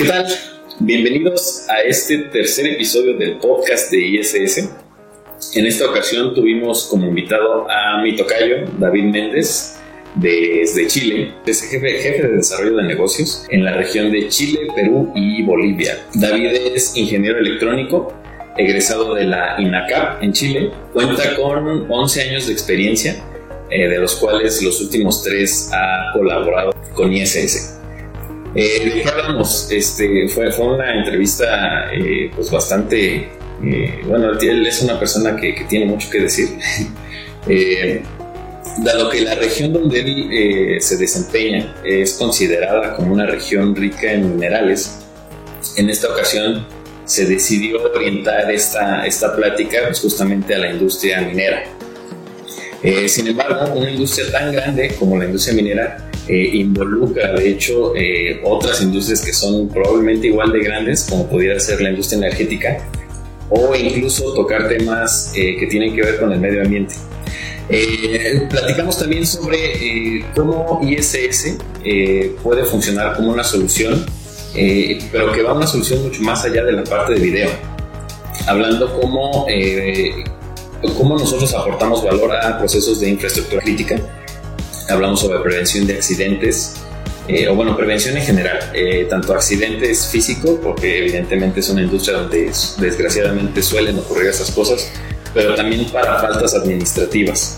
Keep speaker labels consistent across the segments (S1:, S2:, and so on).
S1: ¿Qué tal? Bienvenidos a este tercer episodio del podcast de ISS. En esta ocasión tuvimos como invitado a mi tocayo, David Méndez, desde Chile. Es jefe, jefe de desarrollo de negocios en la región de Chile, Perú y Bolivia. David es ingeniero electrónico, egresado de la INACAP en Chile. Cuenta con 11 años de experiencia, eh, de los cuales los últimos tres ha colaborado con ISS. Eh, ¿De qué hablamos? Este, fue, fue una entrevista eh, pues bastante... Eh, bueno, él es una persona que, que tiene mucho que decir. Eh, dado que la región donde él eh, se desempeña es considerada como una región rica en minerales, en esta ocasión se decidió orientar esta, esta plática pues, justamente a la industria minera. Eh, sin embargo, una industria tan grande como la industria minera eh, involucra, de hecho, eh, otras industrias que son probablemente igual de grandes, como pudiera ser la industria energética, o incluso tocar temas eh, que tienen que ver con el medio ambiente. Eh, platicamos también sobre eh, cómo ISS puede funcionar como una solución, pero que va a una solución mucho más allá de la parte de video. Hablando cómo, cómo nosotros aportamos valor a procesos de infraestructura crítica. Hablamos sobre prevención de accidentes, eh, o bueno, prevención en general, eh, tanto accidentes físicos, porque evidentemente es una industria donde es- desgraciadamente suelen ocurrir esas cosas, pero también para faltas administrativas,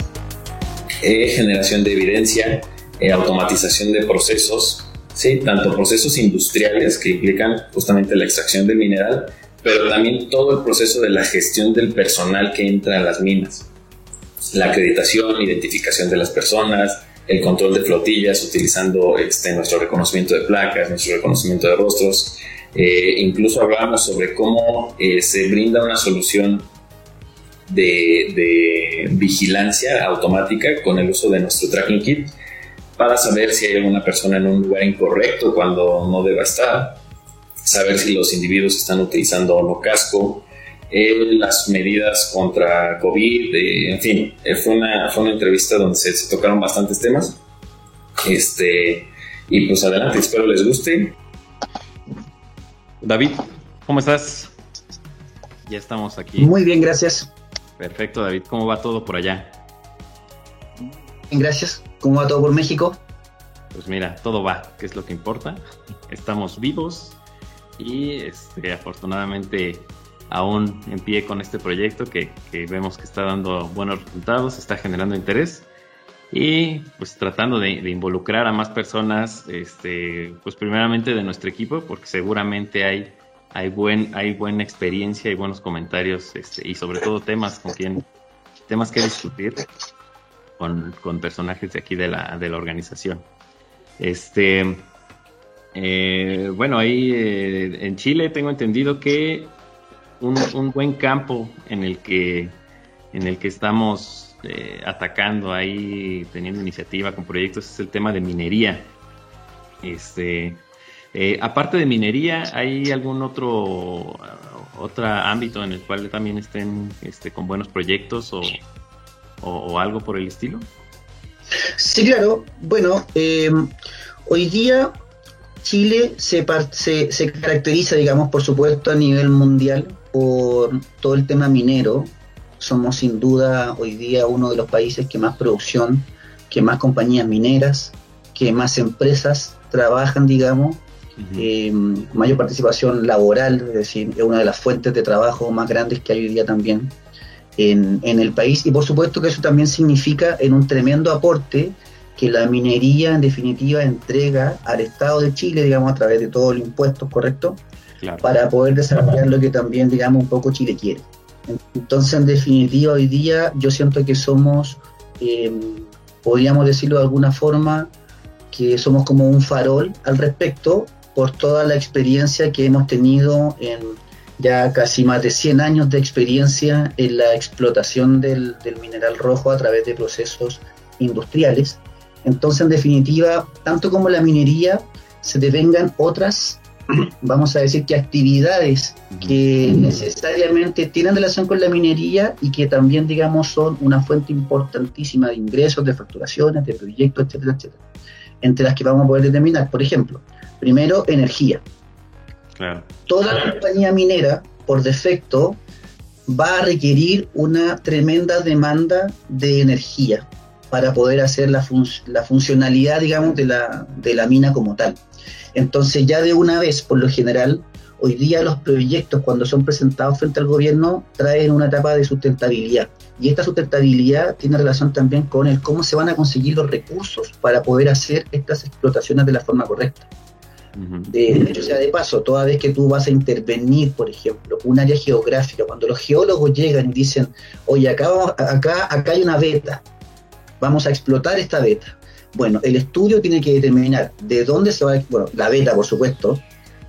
S1: Eh, generación de evidencia, eh, automatización de procesos, ¿sí? tanto procesos industriales que implican justamente la extracción del mineral, pero también todo el proceso de la gestión del personal que entra a las minas, la acreditación, identificación de las personas, el control de flotillas utilizando este, nuestro reconocimiento de placas, nuestro reconocimiento de rostros. Eh, incluso hablamos sobre cómo eh, se brinda una solución de, de vigilancia automática con el uso de nuestro tracking kit para saber si hay alguna persona en un lugar incorrecto cuando no deba estar, saber si los individuos están utilizando o no casco, eh, las medidas contra COVID, eh, en fin, eh, fue, una, fue una entrevista donde se, se tocaron bastantes temas. Este, y pues adelante, espero les guste.
S2: David, ¿cómo estás? Ya estamos aquí.
S3: Muy bien, gracias.
S2: Perfecto, David. ¿Cómo va todo por allá?
S3: Bien, gracias. ¿Cómo va todo por México?
S2: Pues mira, todo va, que es lo que importa. Estamos vivos y este, afortunadamente aún en pie con este proyecto que, que vemos que está dando buenos resultados, está generando interés y pues tratando de, de involucrar a más personas, este, pues primeramente de nuestro equipo, porque seguramente hay, hay, buen, hay buena experiencia y buenos comentarios este, y sobre todo temas con quien, temas que discutir con, con personajes de aquí de la, de la organización. Este, eh, bueno, ahí eh, en Chile tengo entendido que un, buen campo en el que, en el que estamos eh, atacando ahí, teniendo iniciativa con proyectos, es el tema de minería. Este, eh, aparte de minería, ¿hay algún otro, otro ámbito en el cual también estén este, con buenos proyectos o, o, algo por el estilo?
S3: Sí, claro. Bueno, hoy día Chile se, se, se, caracteriza, digamos, por supuesto, a nivel mundial por todo el tema minero. Somos sin duda hoy día uno de los países que más producción, que más compañías mineras, que más empresas trabajan, digamos, uh -huh. eh, mayor participación laboral, es decir, es una de las fuentes de trabajo más grandes que hay hoy día también en, en, el país y por supuesto que eso también significa en un tremendo aporte que la minería en definitiva entrega al Estado de Chile, digamos, a través de todos los impuestos, ¿correcto? Claro. Para poder desarrollar lo que también, digamos, un poco Chile quiere. Entonces, en definitiva, hoy día yo siento que somos, eh, podríamos decirlo de alguna forma, que somos como un farol al respecto por toda la experiencia que hemos tenido en ya casi más de 100 años de experiencia en la explotación del, del, mineral rojo a través de procesos industriales. Entonces, en definitiva, tanto como la minería, se devengan otras vamos a decir que actividades que necesariamente tienen relación con la minería y que también, digamos, son una fuente importantísima de ingresos, de facturaciones, de proyectos, etcétera, etcétera. Entre las que vamos a poder determinar, por ejemplo, primero, energía. Toda compañía minera, por defecto, va a requerir una tremenda demanda de energía para poder hacer la, la funcionalidad, digamos, de la, de la mina como tal. Entonces ya de una vez, por lo general, hoy día los proyectos cuando son presentados frente al gobierno traen una etapa de sustentabilidad. Y esta sustentabilidad tiene relación también con el cómo se van a conseguir los recursos para poder hacer estas explotaciones de la forma correcta. De, hecho sea de paso, toda vez que tú vas a intervenir, por ejemplo, un área geográfica, cuando los geólogos llegan y dicen, oye, acá, acá, acá hay una beta, vamos a explotar esta beta. Bueno, el estudio tiene que determinar de dónde se va, bueno, la beta, por supuesto,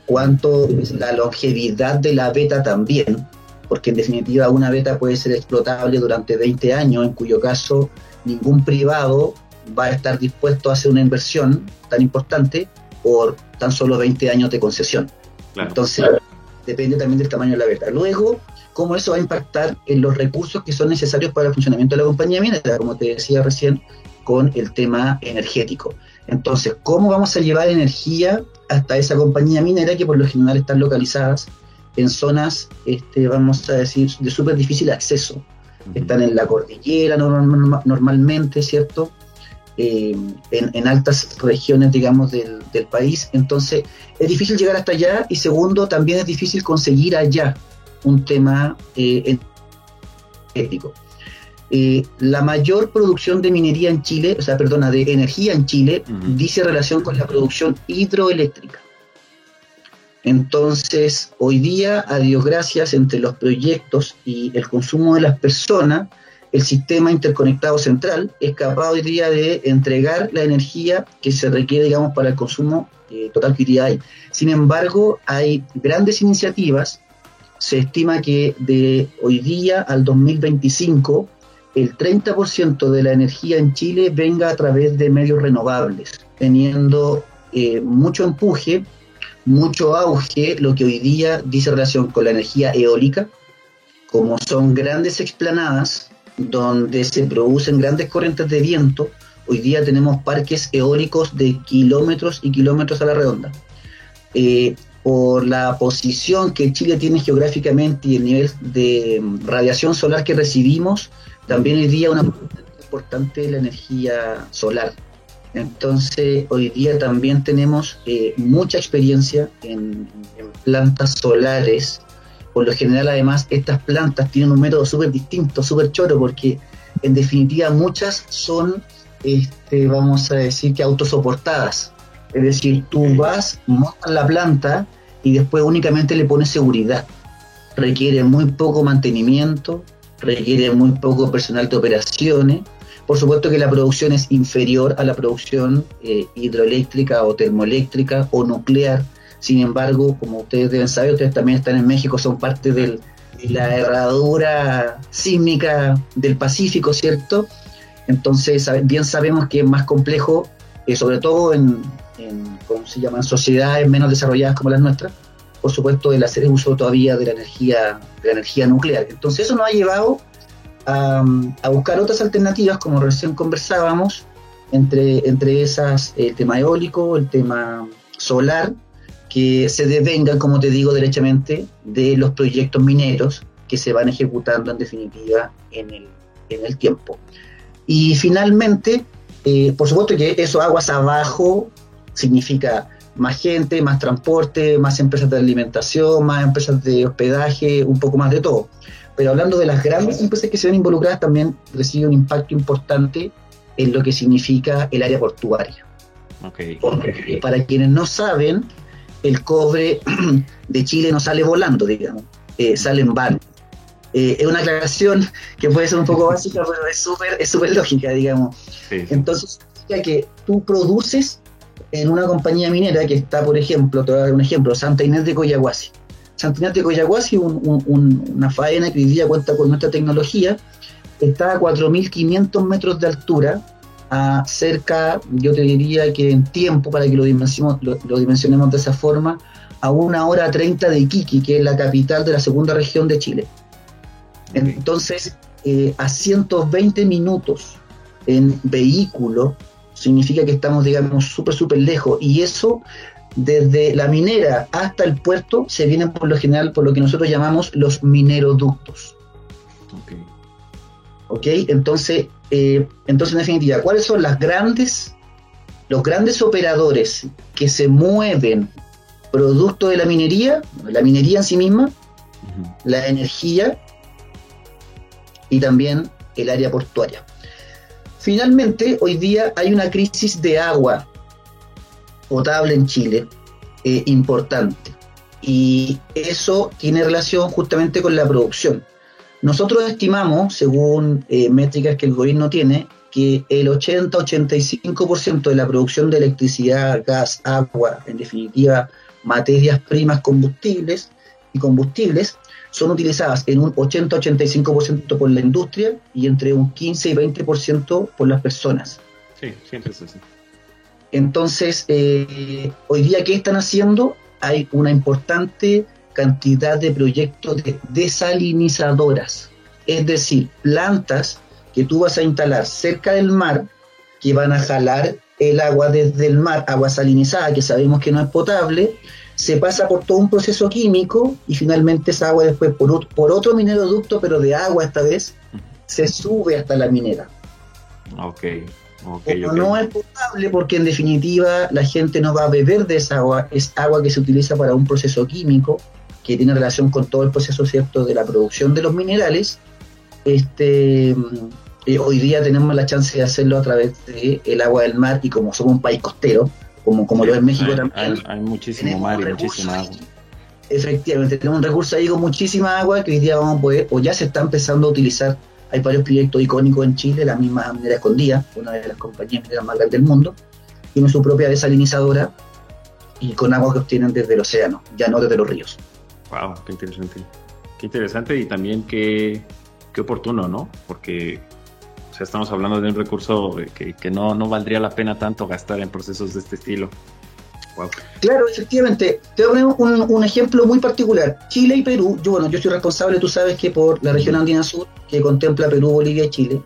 S3: cuánto es la longevidad de la beta también, porque en definitiva una beta puede ser explotable durante 20 años, en cuyo caso ningún privado va a estar dispuesto a hacer una inversión tan importante por tan solo 20 años de concesión. Entonces, depende también del tamaño de la beta. Luego, cómo eso va a impactar en los recursos que son necesarios para el funcionamiento de la compañía minera, como te decía recién, con el tema energético. Entonces, ¿cómo vamos a llevar energía hasta esa compañía minera que por lo general están localizadas en zonas, este, vamos a decir, de súper difícil acceso? Están en la cordillera normalmente, ¿cierto? Eh, en, altas regiones, digamos, del, país. Entonces, es difícil llegar hasta allá y segundo, también es difícil conseguir allá un tema eh, energético. Eh, la mayor producción de minería en Chile, o sea, perdona, de energía en Chile, dice relación con la producción hidroeléctrica. Entonces, hoy día, a Dios gracias, entre los proyectos y el consumo de las personas, el sistema interconectado central es capaz hoy día de entregar la energía que se requiere, digamos, para el consumo eh, total que hoy día hay. Sin embargo, hay grandes iniciativas. Se estima que de hoy día al 2025 el 30% de la energía en Chile venga a través de medios renovables, teniendo eh, mucho empuje, mucho auge, lo que hoy día dice relación con la energía eólica, como son grandes explanadas donde se producen grandes corrientes de viento, hoy día tenemos parques eólicos de kilómetros y kilómetros a la redonda. Eh, por la posición que Chile tiene geográficamente y el nivel de radiación solar que recibimos, también hoy día una importante la energía solar. Entonces, hoy día también tenemos eh, mucha experiencia en, plantas solares. Por lo general, además, estas plantas tienen un método súper distinto, súper choro, porque en definitiva muchas son, este, vamos a decir, que autosoportadas. Es decir, tú vas, montas la planta y después únicamente le pones seguridad. Requiere muy poco mantenimiento, requiere muy poco personal de operaciones. Por supuesto que la producción es inferior a la producción eh, hidroeléctrica o termoeléctrica o nuclear. Sin embargo, como ustedes deben saber, ustedes también están en México, son parte de la herradura sísmica del Pacífico, ¿cierto? Entonces, bien sabemos que es más complejo, eh, sobre todo en, en, ¿cómo se llaman?, sociedades menos desarrolladas como las nuestras, por supuesto, el hacer uso todavía de la energía, de la energía nuclear. Entonces eso nos ha llevado a, buscar otras alternativas, como recién conversábamos, entre, entre esas el tema eólico, el tema solar, que se devengan, como te digo, derechamente de los proyectos mineros que se van ejecutando en definitiva en el, en el tiempo. Y finalmente, eh, por supuesto que eso aguas abajo significa más gente, más transporte, más empresas de alimentación, más empresas de hospedaje, un poco más de todo. Pero hablando de las grandes empresas que se ven involucradas, también recibe un impacto importante en lo que significa el área portuaria. Okay. Porque para quienes no saben, el cobre de Chile no sale volando, digamos, eh, sale en. Eh, es una aclaración que puede ser un poco básica, pero es súper es super lógica, digamos. Entonces, significa que tú produces en una compañía minera que está, por ejemplo, te voy a dar un ejemplo, Santa Inés de Coyahuasi. Santa Inés de Coyahuasi, una faena que hoy día cuenta con nuestra tecnología, está a 4.500 metros de altura, a cerca, yo te diría que en tiempo, para que lo dimensionemos, lo, dimensionemos de esa forma, a una hora treinta de Iquique, que es la capital de la segunda región de Chile. Entonces, eh, a 120 minutos en vehículo significa que estamos, digamos, súper, súper lejos. Y eso, desde la minera hasta el puerto, se vienen por lo general por lo que nosotros llamamos los mineroductos. Ok. Ok, entonces, eh, entonces en definitiva, ¿cuáles son las grandes, los grandes operadores que se mueven producto de la minería, la minería en sí misma, la energía y también el área portuaria? Finalmente, hoy día hay una crisis de agua potable en Chile eh, importante y eso tiene relación justamente con la producción. Nosotros estimamos, según eh, métricas que el gobierno tiene, que el 80-85% de la producción de electricidad, gas, agua, en definitiva materias primas combustibles y combustibles, son utilizadas en un 80-85% por la industria y entre un 15 y 20% por las personas. Sí, es así. Entonces, eh, hoy día, ¿qué están haciendo? Hay una importante cantidad de proyectos de desalinizadoras, es decir, plantas que tú vas a instalar cerca del mar que van a jalar el agua desde el mar, agua salinizada, que sabemos que no es potable, se pasa por todo un proceso químico y finalmente esa agua después por, por otro mineroducto, pero de agua esta vez, se sube hasta la minera.
S1: Ok.
S3: Okay, No es potable porque en definitiva la gente no va a beber de esa agua, es agua que se utiliza para un proceso químico que tiene relación con todo el proceso cierto de la producción de los minerales. Este, eh, hoy día tenemos la chance de hacerlo a través del agua del mar y como somos un país costero, como, como lo es México también.
S1: Hay, muchísimo mar y muchísima agua.
S3: Efectivamente, tenemos un recurso ahí con muchísima agua que hoy día vamos a poder, o ya se está empezando a utilizar. Hay varios proyectos icónicos en Chile, la misma minera escondida, una de las compañías mineras más grandes del mundo, tiene su propia desalinizadora y con agua que obtienen desde el océano, ya no desde los ríos.
S1: Wow, qué interesante. Qué interesante y también qué, qué oportuno, ¿no? Porque o sea, estamos hablando de un recurso que, no, no, valdría la pena tanto gastar en procesos de este estilo.
S3: Claro, efectivamente. Te voy a poner un, ejemplo muy particular. Chile y Perú, yo bueno, yo soy responsable, tú sabes que por la región andina sur, que contempla Perú, Bolivia y Chile.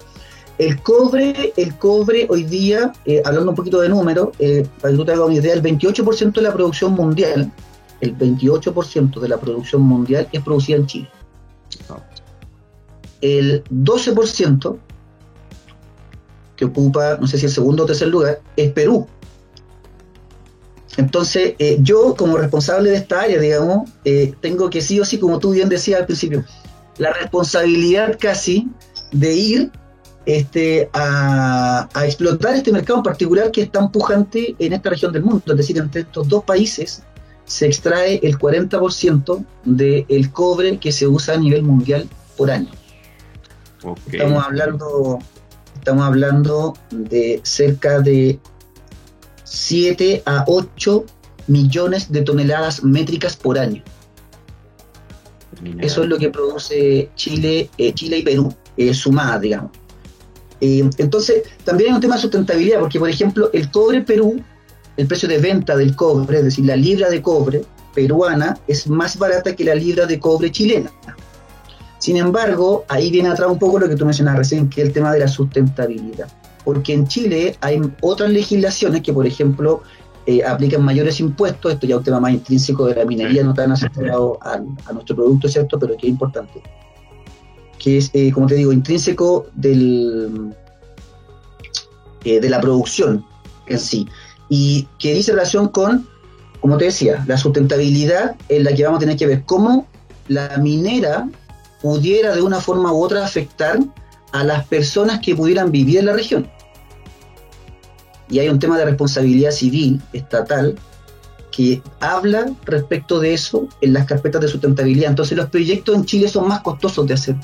S3: El cobre, el cobre hoy día, eh, hablando un poquito de números, eh, para que tú te hagas una idea, el 28% de la producción mundial, el 28% de la producción mundial es producida en Chile. El 12% que ocupa, no sé si el segundo o tercer lugar, es Perú. Entonces, eh, yo como responsable de esta área, digamos, eh, tengo que sí o sí, como tú bien decías al principio, la responsabilidad casi de ir este, a, explotar este mercado en particular que es tan pujante en esta región del mundo. Es decir, entre estos dos países se extrae el 40% del cobre que se usa a nivel mundial por año. Estamos hablando estamos hablando de cerca de 7 a 8 millones de toneladas métricas por año. Eso es lo que produce Chile, eh, Chile y Perú, eh, sumadas, digamos. Eh, entonces, también hay un tema de sustentabilidad, porque, por ejemplo, el cobre Perú, el precio de venta del cobre, es decir, la libra de cobre peruana, es más barata que la libra de cobre chilena. Sin embargo, ahí viene atrás un poco lo que tú mencionabas recién, que es el tema de la sustentabilidad. Porque en Chile hay otras legislaciones que, por ejemplo, eh, aplican mayores impuestos, esto ya es un tema más intrínseco de la minería, no tan asociado a, nuestro producto, ¿cierto? Pero que es importante. Que es, eh, como te digo, intrínseco del, eh, de la producción en sí. Y que dice relación con, como te decía, la sustentabilidad en la que vamos a tener que ver cómo la minera pudiera de una forma u otra afectar a las personas que pudieran vivir en la región. Y hay un tema de responsabilidad civil estatal que habla respecto de eso en las carpetas de sustentabilidad. Entonces los proyectos en Chile son más costosos de hacer,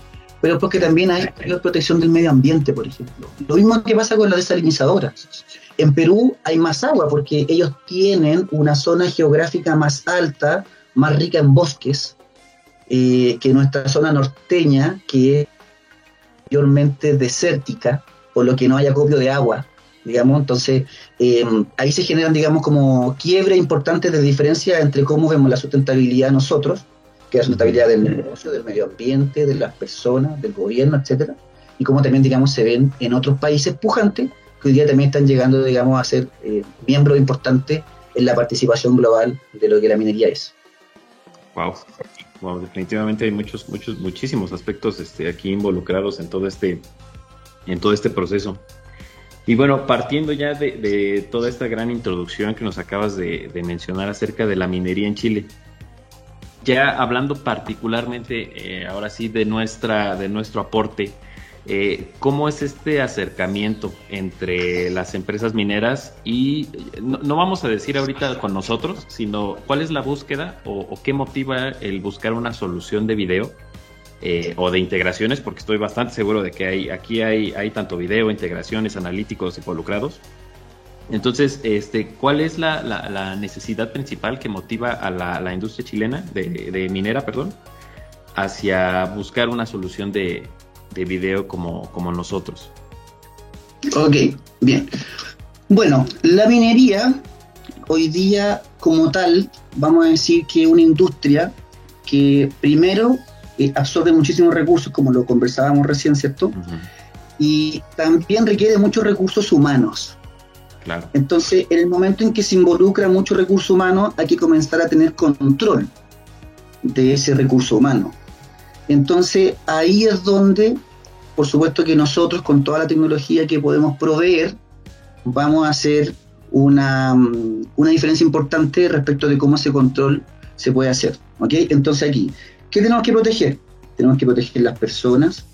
S3: pero porque también hay protección del medio ambiente, por ejemplo. Lo mismo que pasa con la desalinizadora. En Perú hay más agua porque ellos tienen una zona geográfica más alta, más rica en bosques, eh, que nuestra zona norteña, que es mayormente desértica, por lo que no hay acopio de agua digamos, entonces eh, ahí se generan, digamos, como quiebres importantes de diferencia entre cómo vemos la sustentabilidad nosotros, que es la sustentabilidad del negocio, del medio ambiente, de las personas, del gobierno, etcétera, y cómo también, digamos, se ven en otros países pujantes que hoy día también están llegando, digamos, a ser eh, miembros importantes en la participación global de lo que la minería es.
S1: Wow. Definitivamente hay muchos, muchos, muchísimos aspectos este, aquí involucrados en todo este, en todo este proceso. Y bueno, partiendo ya de, toda esta gran introducción que nos acabas de, mencionar acerca de la minería en Chile, ya hablando particularmente eh, ahora sí de nuestra, de nuestro aporte, eh, ¿Cómo es este acercamiento entre las empresas mineras y no, vamos a decir ahorita con nosotros, sino cuál es la búsqueda o, qué motiva el buscar una solución de video eh, o de integraciones? Porque estoy bastante seguro de que hay, aquí hay, hay tanto video, integraciones, analíticos involucrados. Entonces, este, ¿cuál es la, necesidad principal que motiva a la, industria chilena de, de minera, perdón, hacia buscar una solución de, de video como, como nosotros.
S3: Ok, bien. Bueno, la minería hoy día como tal, vamos a decir que es una industria que primero eh, absorbe muchísimos recursos, como lo conversábamos recién, ¿cierto? Y también requiere muchos recursos humanos. Claro. Entonces, en el momento en que se involucra mucho recurso humano, hay que comenzar a tener control de ese recurso humano. Entonces ahí es donde, por supuesto que nosotros con toda la tecnología que podemos proveer, vamos a hacer una, una diferencia importante respecto de cómo ese control se puede hacer. ¿ok? Entonces aquí, ¿qué tenemos que proteger? Tenemos que proteger las personas,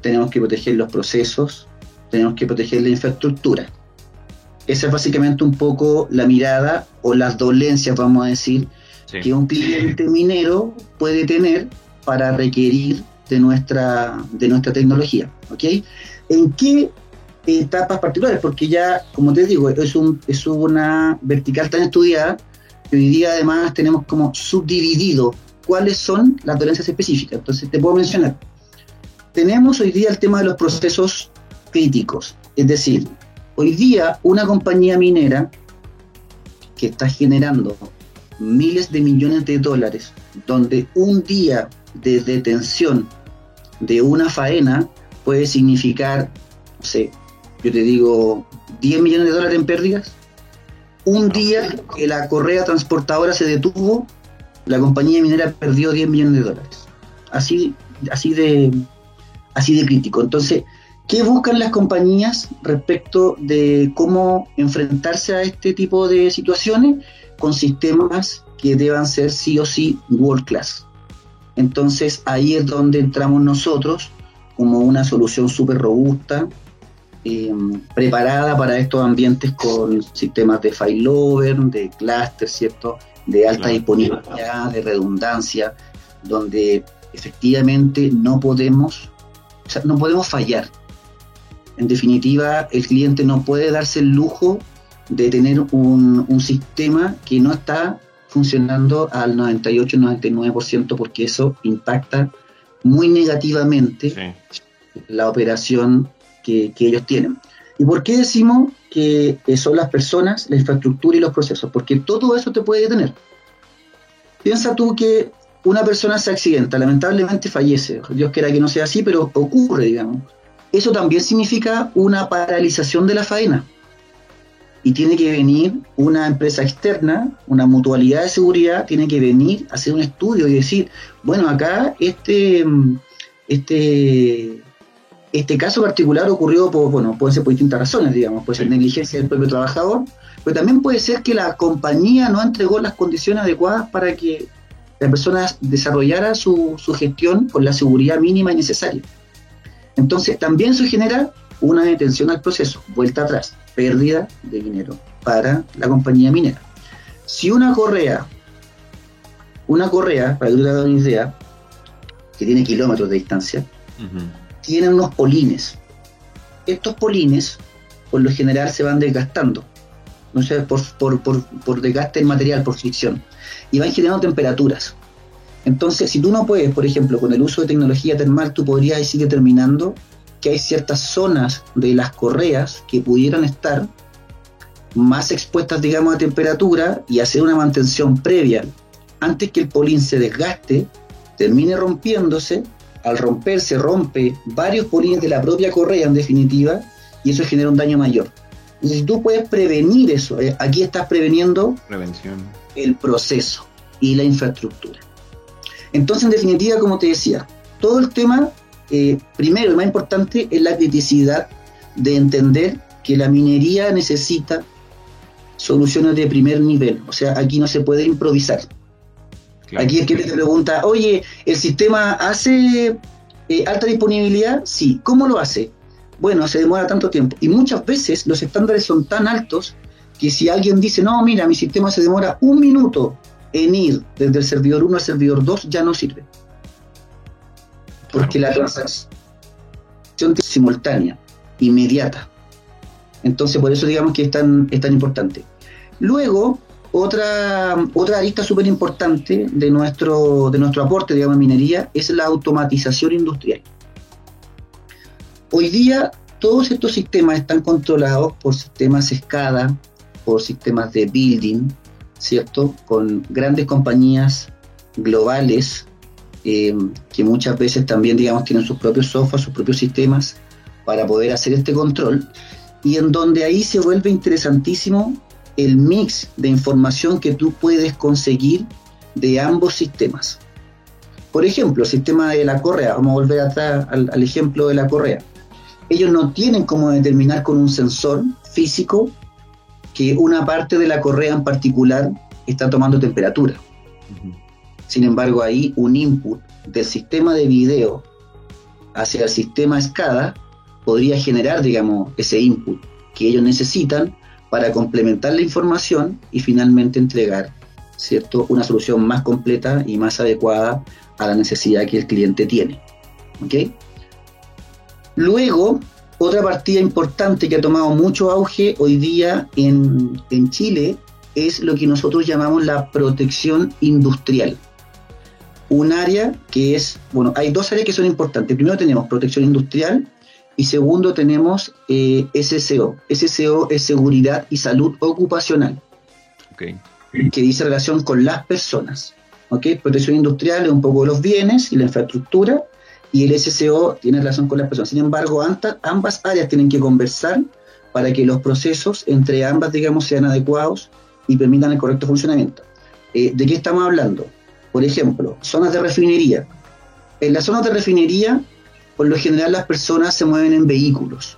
S3: tenemos que proteger los procesos, tenemos que proteger la infraestructura. Esa es básicamente un poco la mirada o las dolencias, vamos a decir, que un cliente minero puede tener para requerir de nuestra, de nuestra tecnología. ¿ok? ¿En qué etapas particulares? Porque ya, como te digo, es, un, es una vertical tan estudiada que hoy día además tenemos como subdividido cuáles son las dolencias específicas. Entonces te puedo mencionar. Tenemos hoy día el tema de los procesos críticos. Es decir, hoy día una compañía minera que está generando miles de millones de dólares, donde un día de detención de una faena puede significar, no sé, yo te digo, 10 millones de dólares en pérdidas. Un día que la correa transportadora se detuvo, la compañía minera perdió 10 millones de dólares. Así, así de así de crítico. Entonces, ¿qué buscan las compañías respecto de cómo enfrentarse a este tipo de situaciones? Con sistemas que deban ser sí o sí world class. Entonces ahí es donde entramos nosotros como una solución súper robusta, eh, preparada para estos ambientes con sistemas de failover, de cluster, ¿cierto? De alta disponibilidad, de redundancia, donde efectivamente no podemos, o sea, no podemos fallar. En definitiva, el cliente no puede darse el lujo de tener un, un sistema que no está funcionando al 98-99% porque eso impacta muy negativamente la operación que, ellos tienen. ¿Y por qué decimos que son las personas, la infraestructura y los procesos? Porque todo eso te puede detener. Piensa tú que una persona se accidenta, lamentablemente fallece. Dios quiera que no sea así, pero ocurre, digamos. Eso también significa una paralización de la faena y tiene que venir una empresa externa, una mutualidad de seguridad, tiene que venir a hacer un estudio y decir, bueno, acá este, este, este caso particular ocurrió por, bueno, puede ser por distintas razones, digamos, puede ser negligencia del propio trabajador, pero también puede ser que la compañía no entregó las condiciones adecuadas para que la persona desarrollara su, su gestión con la seguridad mínima y necesaria. Entonces también eso genera una detención al proceso, vuelta atrás pérdida de dinero para la compañía minera. Si una correa, una correa, para que tú te hagas una idea, que tiene kilómetros de distancia, tiene unos polines. Estos polines, por lo general, se van desgastando, no sé, por, por, por, por desgaste del material, por fricción, y van generando temperaturas. Entonces, si tú no puedes, por ejemplo, con el uso de tecnología termal, tú podrías ir determinando que hay ciertas zonas de las correas que pudieran estar más expuestas, digamos, a temperatura y hacer una mantención previa antes que el polín se desgaste, termine rompiéndose, al romperse rompe varios polines de la propia correa en definitiva y eso genera un daño mayor. Y si tú puedes prevenir eso, eh, aquí estás preveniendo
S1: Prevención.
S3: el proceso y la infraestructura. Entonces, en definitiva, como te decía, todo el tema, eh, primero y más importante, es la criticidad de entender que la minería necesita soluciones de primer nivel. O sea, aquí no se puede improvisar.
S1: Claro.
S3: Aquí el que te pregunta, oye, ¿el sistema hace eh, alta disponibilidad? Sí. ¿Cómo lo hace? Bueno, se demora tanto tiempo. Y muchas veces los estándares son tan altos que si alguien dice, no, mira, mi sistema se demora un minuto en ir desde el servidor 1 al servidor 2, ya no sirve. Porque la transacción es simultánea, inmediata. Entonces, por eso digamos que es tan, es tan importante. Luego, otra, otra arista súper importante de nuestro, de nuestro aporte, digamos, en minería, es la automatización industrial. Hoy día, todos estos sistemas están controlados por sistemas SCADA, por sistemas de building, ¿cierto? Con grandes compañías globales eh, que muchas veces también, digamos, tienen sus propios software, sus propios sistemas para poder hacer este control y en donde ahí se vuelve interesantísimo el mix de información que tú puedes conseguir de ambos sistemas. Por ejemplo, el sistema de la correa, vamos a volver atrás al, ejemplo de la correa. Ellos no tienen cómo determinar con un sensor físico que una parte de la correa en particular está tomando temperatura. Sin embargo, ahí un input del sistema de video hacia el sistema SCADA podría generar, digamos, ese input que ellos necesitan para complementar la información y finalmente entregar, ¿cierto?, una solución más completa y más adecuada a la necesidad que el cliente tiene. ¿Ok? Luego, otra partida importante que ha tomado mucho auge hoy día en, en Chile es lo que nosotros llamamos la protección industrial. Un área que es, bueno, hay dos áreas que son importantes. Primero tenemos protección industrial y segundo tenemos eh, SCO. SCO es seguridad y salud ocupacional, que dice relación con las personas. Protección industrial es un poco los bienes y la infraestructura y el SCO tiene relación con las personas. Sin embargo, ambas áreas tienen que conversar para que los procesos entre ambas, digamos, sean adecuados y permitan el correcto funcionamiento. Eh, ¿De qué estamos hablando? Por ejemplo, zonas de refinería. En las zonas de refinería, por lo general las personas se mueven en vehículos.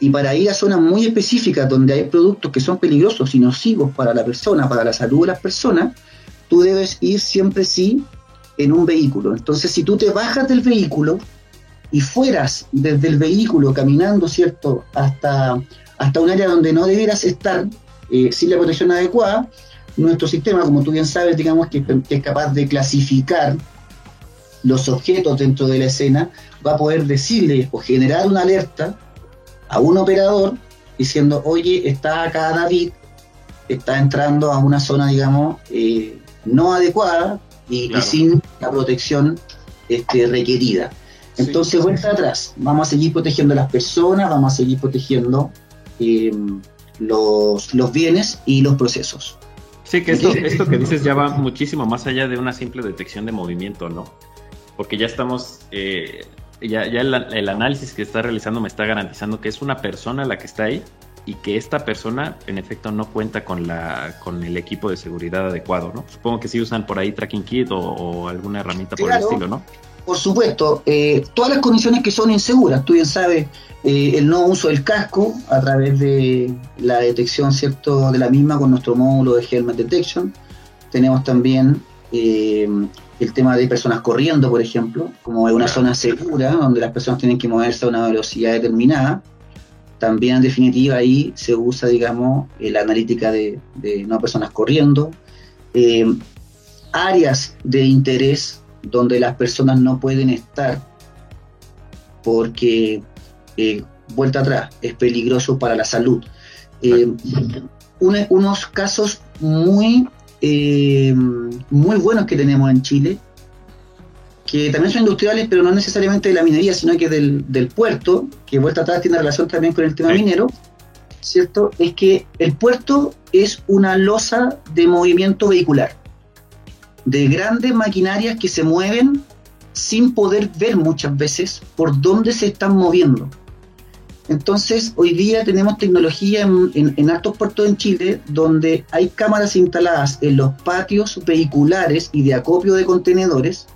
S3: Y para ir a zonas muy específicas donde hay productos que son peligrosos y nocivos para la persona, para la salud de las personas, tú debes ir siempre sí en un vehículo. Entonces, si tú te bajas del vehículo y fueras desde el vehículo caminando, ¿cierto?, hasta, hasta un área donde no debieras estar eh, sin la protección adecuada, nuestro sistema, como tú bien sabes, digamos que, que es capaz de clasificar los objetos dentro de la escena, va a poder decirle o generar una alerta a un operador diciendo, oye, está acá David, está entrando a una zona, digamos, eh, no adecuada y, sin la protección este, requerida.
S1: Sí.
S3: Entonces, vuelta atrás, vamos a seguir protegiendo a las personas, vamos a seguir protegiendo eh, los, los bienes y los procesos.
S1: Sí, que esto, esto que dices ya va muchísimo más allá de una simple detección de movimiento, ¿no? Porque ya estamos, eh, ya, ya el, el análisis que está realizando me está garantizando que es una persona la que está ahí y que esta persona en efecto no cuenta con la con el equipo de seguridad adecuado, ¿no? Supongo que sí usan por ahí tracking kit o, o alguna herramienta por
S3: Claro.
S1: el estilo, ¿no?
S3: Por supuesto, eh, todas las condiciones que son inseguras, tú bien sabes, eh, el no uso del casco a través de la detección cierto de la misma con nuestro módulo de Helmet Detection. Tenemos también eh, el tema de personas corriendo, por ejemplo, como es una zona segura donde las personas tienen que moverse a una velocidad determinada. También en definitiva ahí se usa, digamos, la analítica de, de no personas corriendo. Áreas de interés donde las personas no pueden estar porque, eh, vuelta atrás, es peligroso para la salud. Eh, unos casos muy, eh, muy buenos que tenemos en Chile, que también son industriales, pero no necesariamente de la minería, sino que del, del puerto, que vuelta atrás tiene relación también con el tema minero, ¿cierto? Es que el puerto es una losa de movimiento vehicular, de grandes maquinarias que se mueven sin poder ver muchas veces por dónde se están moviendo. Entonces, hoy día tenemos tecnología en, en, altos puertos en Chile donde hay cámaras instaladas en los patios vehiculares y de acopio de contenedores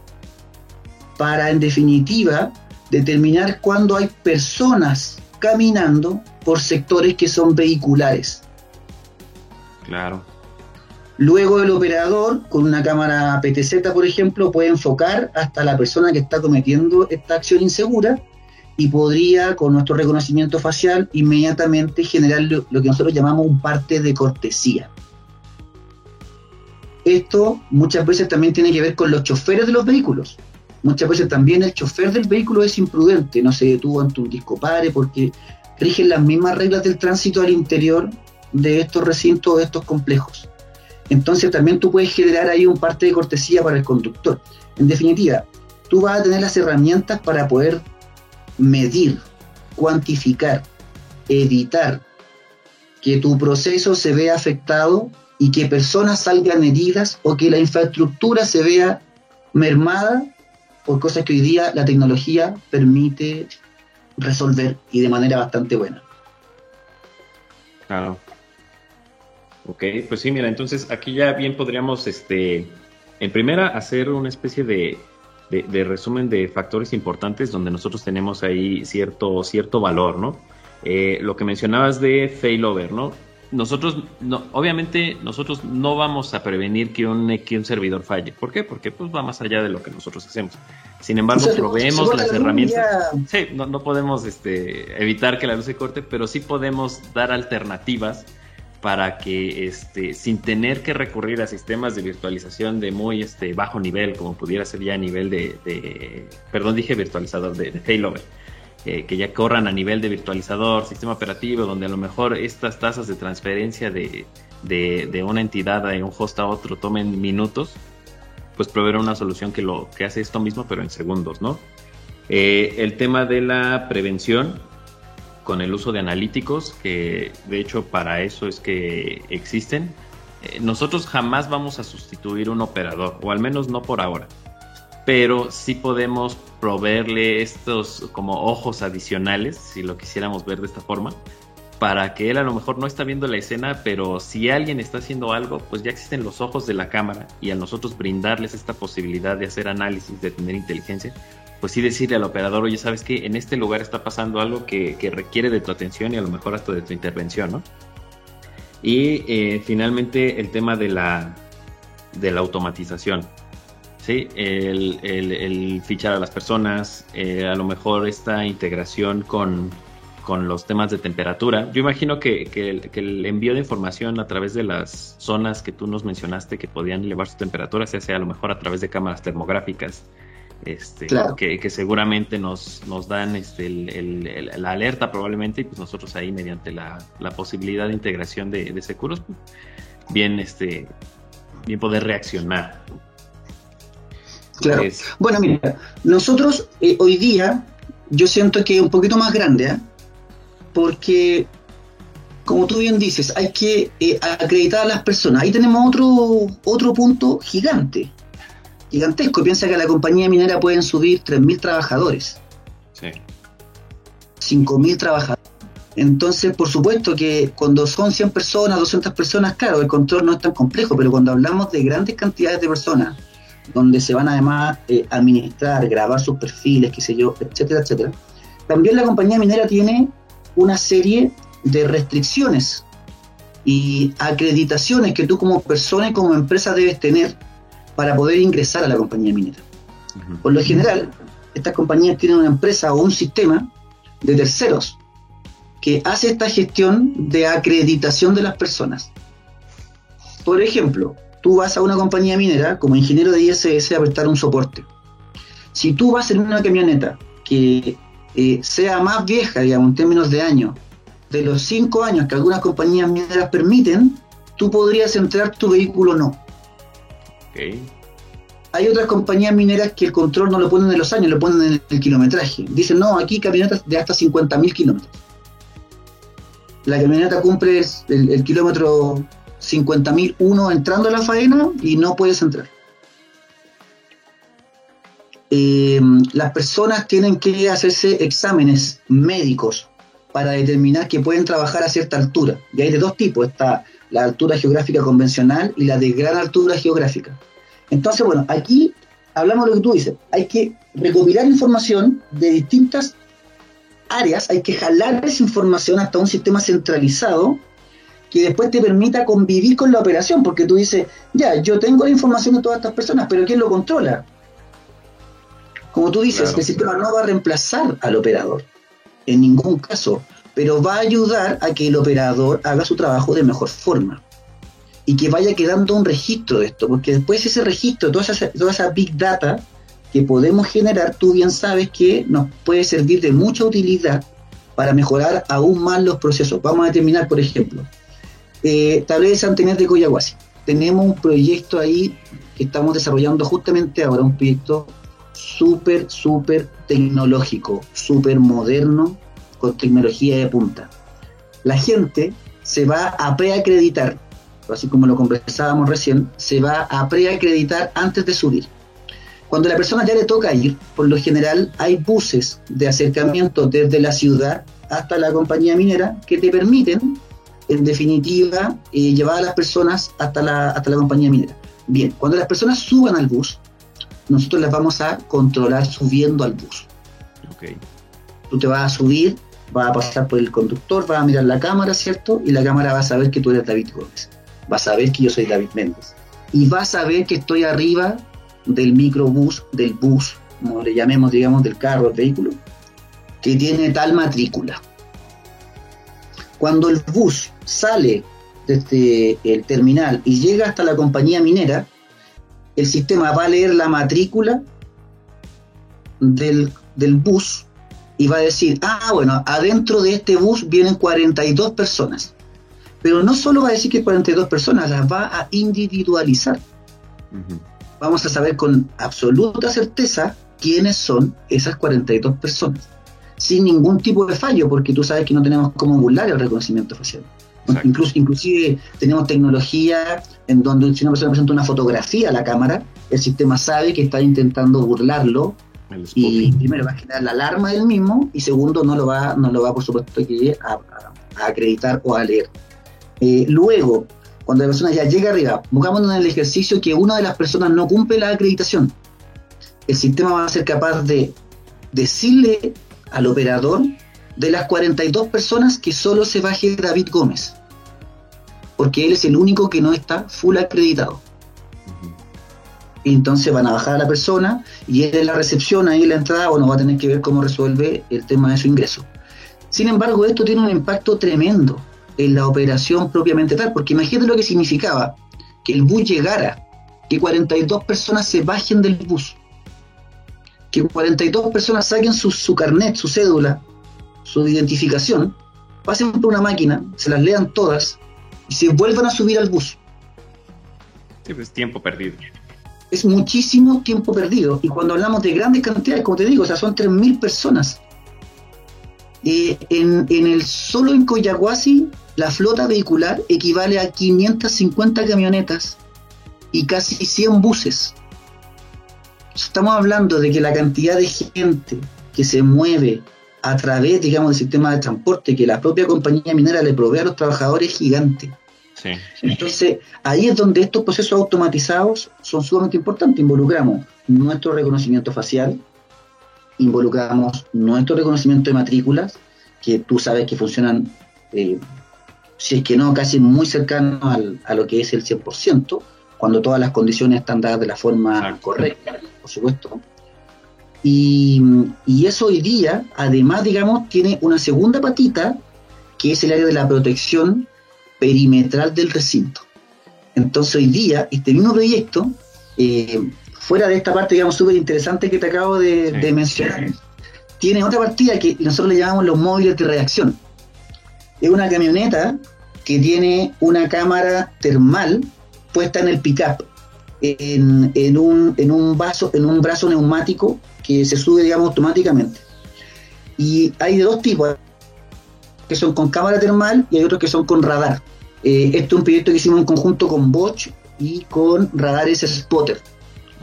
S3: para, en definitiva, determinar cuándo hay personas caminando por sectores que son vehiculares.
S1: Claro.
S3: Luego el operador, con una cámara PTZ, por ejemplo, puede enfocar hasta la persona que está cometiendo esta acción insegura y podría, con nuestro reconocimiento facial, inmediatamente generar lo, que nosotros llamamos un parte de cortesía. Esto muchas veces también tiene que ver con los choferes de los vehículos. Muchas veces también el chofer del vehículo es imprudente, no se detuvo ante un disco pare porque rigen las mismas reglas del tránsito al interior de estos recintos, de estos complejos. Entonces también tú puedes generar ahí un parte de cortesía para el conductor. En definitiva, tú vas a tener las herramientas para poder medir, cuantificar, evitar que tu proceso se vea afectado y que personas salgan heridas o que la infraestructura se vea mermada por cosas que hoy día la tecnología permite resolver y de manera bastante buena.
S1: Claro. Ok, pues sí, mira, entonces aquí ya bien podríamos, este, en primera, hacer una especie de de, resumen de factores importantes donde nosotros tenemos ahí cierto, cierto valor, ¿no? Eh, lo que mencionabas de failover, ¿no? Nosotros, no, obviamente, nosotros no vamos a prevenir que un, que un servidor falle. ¿Por qué? Porque pues va más allá de lo que nosotros hacemos. Sin embargo, proveemos las herramientas. Sí, no, no podemos este, evitar que la luz se corte, pero sí podemos dar alternativas para que este, sin tener que recurrir a sistemas de virtualización de muy este, bajo nivel, como pudiera ser ya a nivel de, perdón, dije virtualizador, de, de failover, eh, que ya corran a nivel de virtualizador, sistema operativo, donde a lo mejor estas tasas de transferencia de, de una entidad de un host a otro tomen minutos, pues proveer una solución que lo que hace esto mismo, pero en segundos, ¿no? Eh, el tema de la prevención, con el uso de analíticos, que de hecho para eso es que existen. Eh, nosotros jamás vamos a sustituir un operador, o al menos no por ahora. Pero sí podemos proveerle estos como ojos adicionales, si lo quisiéramos ver de esta forma, para que él a lo mejor no está viendo la escena, pero si alguien está haciendo algo, pues ya existen los ojos de la cámara y a nosotros brindarles esta posibilidad de hacer análisis, de tener inteligencia, pues sí decirle al operador, oye, sabes que en este lugar está pasando algo que, requiere de tu atención y a lo mejor hasta de tu intervención, ¿no? Y eh, finalmente el tema de la, de la automatización. Sí, el, fichar a las personas, eh, a lo mejor esta integración con, los temas de temperatura. Yo imagino que, que, el, envío de información a través de las zonas que tú nos mencionaste que podían elevar su temperatura, se hace a lo mejor a través de cámaras termográficas, este, que, seguramente nos, nos dan este, la alerta probablemente y pues nosotros ahí mediante la, posibilidad de integración de, de seguros, pues, bien, este, bien poder reaccionar.
S3: Claro. bueno, mira, nosotros eh, hoy día yo siento que es un poquito más grande, ¿eh? porque como tú bien dices, hay que eh, acreditar a las personas. Ahí tenemos otro, otro punto gigante gigantesco. Piensa que a la compañía minera pueden subir 3.000 trabajadores. Sí. 5.000 trabajadores. Entonces, por supuesto que cuando son 100 personas, 200 personas, claro, el control no es tan complejo, pero cuando hablamos de grandes cantidades de personas, donde se van además eh, administrar, grabar sus perfiles, qué sé yo, etcétera, etcétera, también la compañía minera tiene una serie de restricciones y acreditaciones que tú como persona y como empresa debes tener para poder ingresar a la compañía minera. Por lo general, estas compañías tienen una empresa o un sistema de terceros que hace esta gestión de acreditación de las personas. Por ejemplo, tú vas a una compañía minera como ingeniero de ISS a prestar un soporte. Si tú vas en una camioneta que eh, sea más vieja, digamos, en términos de años, de los cinco años que algunas compañías mineras permiten, tú podrías entrar tu vehículo no. Hay otras compañías mineras que el control no lo ponen en los años, lo ponen en el kilometraje. Dicen, no, aquí camionetas de hasta 50.000 kilómetros. La camioneta cumple el, el kilómetro 50.001 entrando a la faena y no puedes entrar. Eh, las personas tienen que hacerse exámenes médicos para determinar que pueden trabajar a cierta altura. Y hay de dos tipos, está la altura geográfica convencional y la de gran altura geográfica. Entonces, bueno, aquí hablamos de lo que tú dices, hay que recopilar información de distintas áreas, hay que jalar esa información hasta un sistema centralizado que después te permita convivir con la operación, porque tú dices, ya, yo tengo la información de todas estas personas, pero ¿quién lo controla? Como tú dices, el sistema no va a reemplazar al operador, en ningún caso, pero va a ayudar a que el operador haga su trabajo de mejor forma y que vaya quedando un registro de esto, porque después ese registro, toda esa, esa big data que podemos generar, tú bien sabes que nos puede servir de mucha utilidad para mejorar aún más los procesos. Vamos a determinar, por ejemplo, eh, de San de Coyahuasi. Tenemos un proyecto ahí que estamos desarrollando justamente ahora, un proyecto súper, súper tecnológico, súper moderno, con tecnología de punta. La gente se va a preacreditar, así como lo conversábamos recién, se va a preacreditar antes de subir. Cuando la persona ya le toca ir, por lo general hay buses de acercamiento desde la ciudad hasta la compañía minera que te permiten, en definitiva, eh, llevar a las personas hasta la, hasta la compañía minera. Bien, cuando las personas suban al bus, nosotros las vamos a controlar subiendo al bus. Okay. Tú te vas a subir, vas a pasar por el conductor, vas a mirar la cámara, ¿cierto? Y la cámara va a saber que tú eres David Gómez. Va a saber que yo soy David Méndez. Y va a saber que estoy arriba del microbús, del bus, como le llamemos, digamos, del carro, del vehículo, que tiene tal matrícula. Cuando el bus sale desde el terminal y llega hasta la compañía minera, el sistema va a leer la matrícula del, bus y va a decir, ah, bueno, adentro de este bus vienen 42 personas. Pero no solo va a decir que 42 personas, las va a individualizar. Vamos a saber con absoluta certeza quiénes son esas 42 personas, sin ningún tipo de fallo, porque tú sabes que no tenemos cómo burlar el reconocimiento facial. Incluso, inclusive tenemos tecnología en donde si una persona presenta una fotografía a la cámara, el sistema sabe que está intentando burlarlo y primero va a generar la alarma del mismo y segundo no lo va, no lo va por supuesto a, a, acreditar o a leer. Eh, luego, cuando la persona ya llega arriba, buscamos en el ejercicio que una de las personas no cumple la acreditación. El sistema va a ser capaz de decirle al operador de las 42 personas que solo se baje David Gómez porque él es el único que no está full acreditado. Y entonces van a bajar a la persona y él en la recepción, ahí en la entrada, bueno, va a tener que ver cómo resuelve el tema de su ingreso. Sin embargo, esto tiene un impacto tremendo en la operación propiamente tal, porque imagínate lo que significaba que el bus llegara, que 42 personas se bajen del bus, que 42 personas saquen su, su carnet, su cédula, su identificación, pasen por una máquina, se las lean todas, y se vuelvan a subir al bus.
S1: Sí, pues tiempo perdido.
S3: Es muchísimo tiempo perdido. Y cuando hablamos de grandes cantidades, como te digo, o sea, son 3.000 personas. Eh, en, el solo en Coyahuasi, la flota vehicular equivale a 550 camionetas y casi 100 buses. Estamos hablando de que la cantidad de gente que se mueve a través, digamos, del sistema de transporte que la propia compañía minera le provee a los trabajadores es gigante. Entonces, ahí es donde estos procesos automatizados son sumamente importantes. Involucramos nuestro reconocimiento facial, involucramos nuestro reconocimiento de matrículas, que tú sabes que funcionan, eh, si es que no, casi muy cercano a lo que es el 100%, cuando todas las condiciones están dadas de la forma correcta, por supuesto. Y, eso hoy día, además, digamos, tiene una segunda patita, que es el área de la protección perimetral del recinto. Entonces hoy día, este mismo proyecto, eh, fuera de esta parte, digamos, súper interesante que te acabo de, mencionar, tiene otra partida que nosotros le llamamos los móviles de reacción. Es una camioneta que tiene una cámara termal puesta en el pickup. en, en, un, en, un vaso, en un brazo neumático que se sube, digamos, automáticamente. Y hay de dos tipos, que son con cámara termal y hay otros que son con radar. Eh, este es un proyecto que hicimos en conjunto con Bosch y con radares Spotter.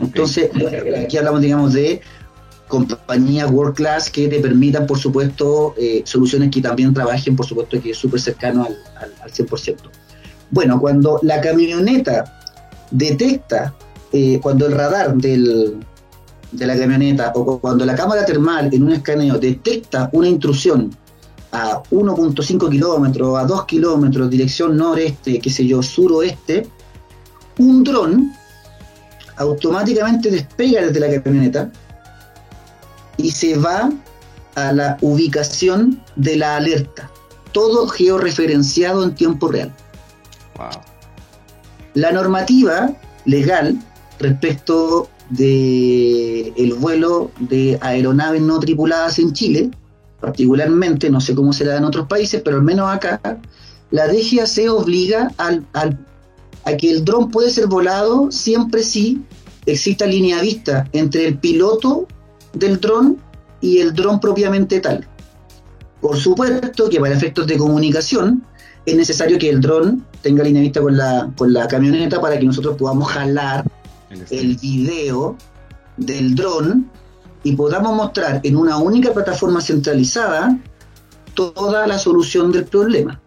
S3: Entonces, aquí hablamos, digamos, de compañías world class que te permitan, por supuesto, eh, soluciones que también trabajen, por supuesto, que es súper cercano al, al, 100%. Bueno, cuando la camioneta detecta, eh, cuando el radar del, de la camioneta o cuando la cámara termal en un escaneo detecta una intrusión a 1.5 kilómetros, a 2 kilómetros, dirección noreste, qué sé yo, suroeste, un dron automáticamente despega desde la camioneta y se va a la ubicación de la alerta. Todo georreferenciado en tiempo real. La normativa legal respecto de el vuelo de aeronaves no tripuladas en Chile, particularmente, no sé cómo será en otros países, pero al menos acá, la DGAC obliga al, a que el dron puede ser volado siempre si exista línea vista entre el piloto del dron y el dron propiamente tal. Por supuesto que para efectos de comunicación es necesario que el dron tenga línea vista con la, con la camioneta para que nosotros podamos jalar el video del dron y podamos mostrar en una única plataforma centralizada toda la solución del problema.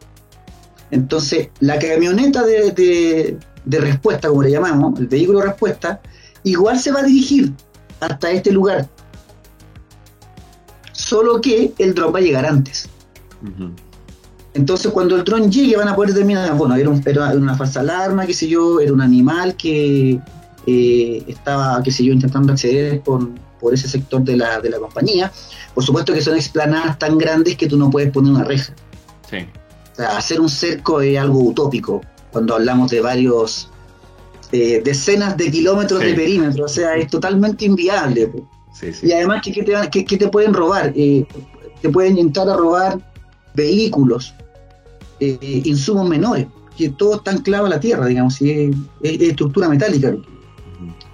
S3: Entonces, la camioneta de, de, respuesta, como le llamamos, el vehículo de respuesta, igual se va a dirigir hasta este lugar. Solo que el dron va a llegar antes. Entonces, cuando el dron llegue, van a poder determinar, bueno, era, era, una falsa alarma, qué sé yo, era un animal que eh, estaba, qué sé yo, intentando acceder por, por ese sector de la, de la compañía. Por supuesto que son explanadas tan grandes que tú no puedes poner una reja. Sí. O sea, hacer un cerco es algo utópico cuando hablamos de varios eh, decenas de kilómetros de perímetro, o sea, es totalmente inviable. Sí, sí. Y además, ¿qué, te, te, pueden robar? Eh, te pueden intentar a robar vehículos, eh, insumos menores, que todo está anclado a la tierra, digamos, y es, estructura metálica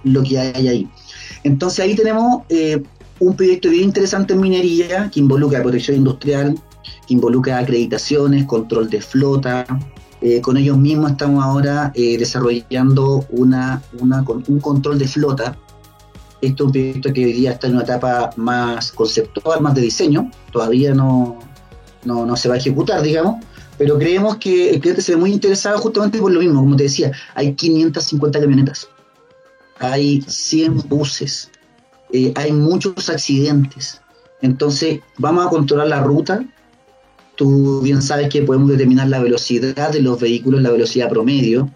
S3: lo que hay ahí. Entonces ahí tenemos eh, un proyecto bien interesante en minería que involucra protección industrial, que involucra acreditaciones, control de flota. Eh, con ellos mismos estamos ahora eh, desarrollando una, un control de flota. Esto es un proyecto que hoy día está en una etapa más conceptual, más de diseño. Todavía no, no, no se va a ejecutar, digamos pero creemos que el cliente se ve muy interesado justamente por lo mismo, como te decía, hay 550 camionetas hay 100 buses, eh, hay muchos accidentes. Entonces, vamos a controlar la ruta. Tú bien sabes que podemos determinar la velocidad de los vehículos, la velocidad promedio.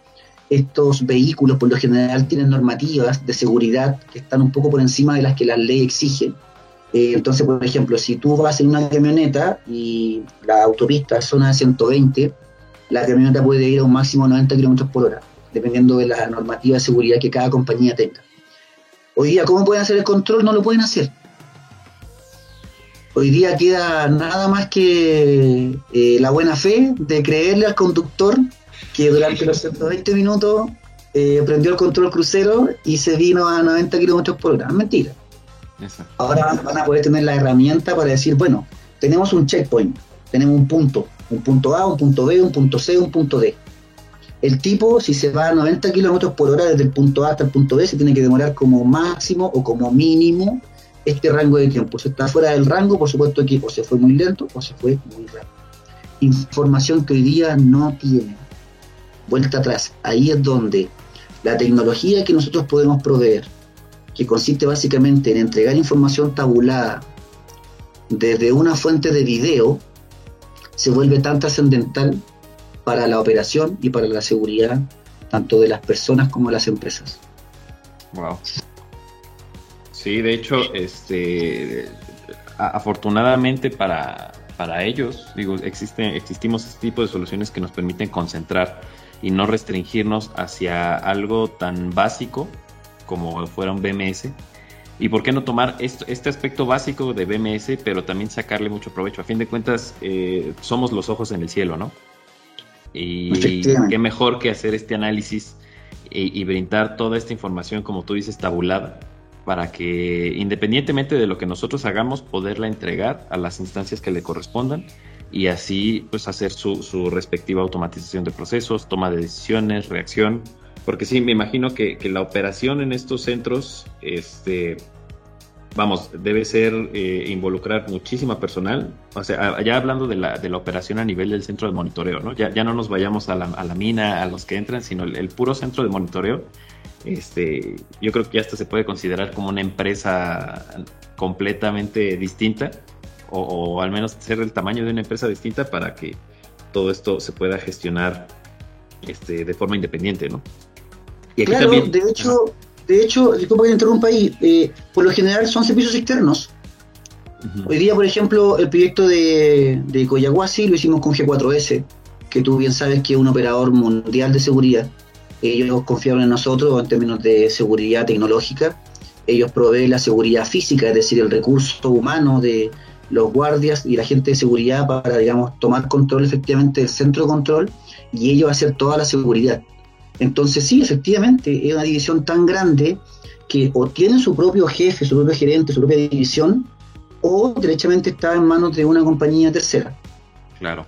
S3: Estos vehículos, por lo general, tienen normativas de seguridad que están un poco por encima de las que la ley exige. Eh, entonces, por ejemplo, si tú vas en una camioneta y la autopista es zona de 120, la camioneta puede ir a un máximo de 90 kilómetros por hora dependiendo de la normativa de seguridad que cada compañía tenga. Hoy día, ¿cómo pueden hacer el control? No lo pueden hacer. Hoy día queda nada más que eh, la buena fe de creerle al conductor que durante los 120 minutos eh, prendió el control crucero y se vino a 90 kilómetros por hora. Mentira. Ahora van a poder tener la herramienta para decir, bueno, tenemos un checkpoint, tenemos un punto, un punto A, un punto B, un punto C, un punto D. El tipo, si se va a 90 kilómetros por hora desde el punto A hasta el punto B, se tiene que demorar como máximo o como mínimo este rango de tiempo. Si está fuera del rango, por supuesto que o se fue muy lento o se fue muy rápido. Información que hoy día no tiene. Vuelta atrás. Ahí es donde la tecnología que nosotros podemos proveer, que consiste básicamente en entregar información tabulada desde una fuente de video, se vuelve tan trascendental para la operación y para la seguridad tanto de las personas como de las empresas.
S1: Wow. Sí, de hecho, este afortunadamente para, para ellos, digo, existe, existimos este tipo de soluciones que nos permiten concentrar y no restringirnos hacia algo tan básico como fuera un BMS. ¿Y por qué no tomar este aspecto básico de BMS, pero también sacarle mucho provecho? A fin de cuentas, eh, somos los ojos en el cielo, ¿no? Y qué mejor que hacer este análisis y, brindar toda esta información, como tú dices, tabulada, para que independientemente de lo que nosotros hagamos, poderla entregar a las instancias que le correspondan y así pues hacer su, su respectiva automatización de procesos, toma de decisiones, reacción, porque sí, me imagino que, que la operación en estos centros, este, vamos, debe ser eh, involucrar muchísima personal. O sea, ya hablando de la, de la operación a nivel del centro de monitoreo, ¿no? Ya, ya no nos vayamos a la, a la mina, a los que entran, sino el, puro centro de monitoreo. Este, yo creo que ya hasta se puede considerar como una empresa completamente distinta, o, o al menos ser el tamaño de una empresa distinta para que todo esto se pueda gestionar este, de forma independiente, ¿no?
S3: Y aquí claro, también, de hecho, de hecho, disculpa que interrumpa ahí, eh, por lo general son servicios externos. Hoy día, por ejemplo, el proyecto de, de Coyahuasi lo hicimos con G4S, que tú bien sabes que es un operador mundial de seguridad. Ellos confiaron en nosotros en términos de seguridad tecnológica. Ellos proveen la seguridad física, es decir, el recurso humano de los guardias y la gente de seguridad para, digamos, tomar control efectivamente del centro de control y ellos hacer toda la seguridad. Entonces sí, efectivamente, es una división tan grande que o tiene su propio jefe, su propio gerente, su propia división, o derechamente está en manos de una compañía tercera.
S1: Claro.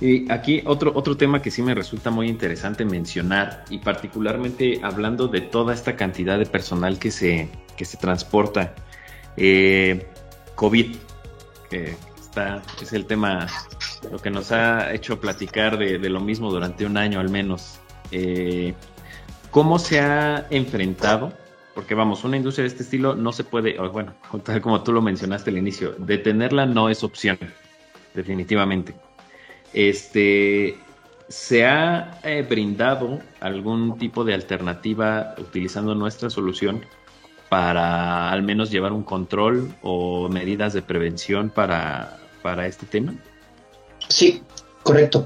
S1: Y aquí otro, otro tema que sí me resulta muy interesante mencionar, y particularmente hablando de toda esta cantidad de personal que se, que se transporta. Eh, COVID, que está, es el tema, lo que nos ha hecho platicar de, lo mismo durante un año al menos. Eh, ¿Cómo se ha enfrentado? Porque vamos, una industria de este estilo no se puede, bueno, tal como tú lo mencionaste al inicio, detenerla no es opción, definitivamente. Este, ¿Se ha eh, brindado algún tipo de alternativa utilizando nuestra solución para al menos llevar un control o medidas de prevención para, para este tema?
S3: Sí, correcto.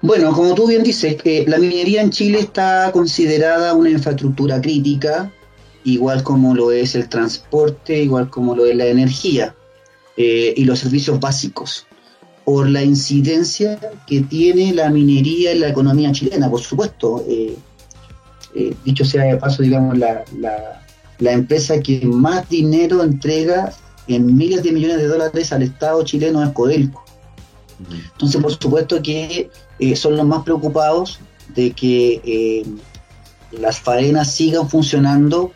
S3: Bueno, como tú bien dices, que la minería en Chile está considerada una infraestructura crítica, igual como lo es el transporte, igual como lo es la energía eh, y los servicios básicos, por la incidencia que tiene la minería en la economía chilena, por supuesto. Eh, eh, dicho sea de paso, digamos, la, empresa que más dinero entrega en miles de millones de dólares al Estado chileno es Codelco. Entonces, por supuesto que eh, son los más preocupados de que las faenas sigan funcionando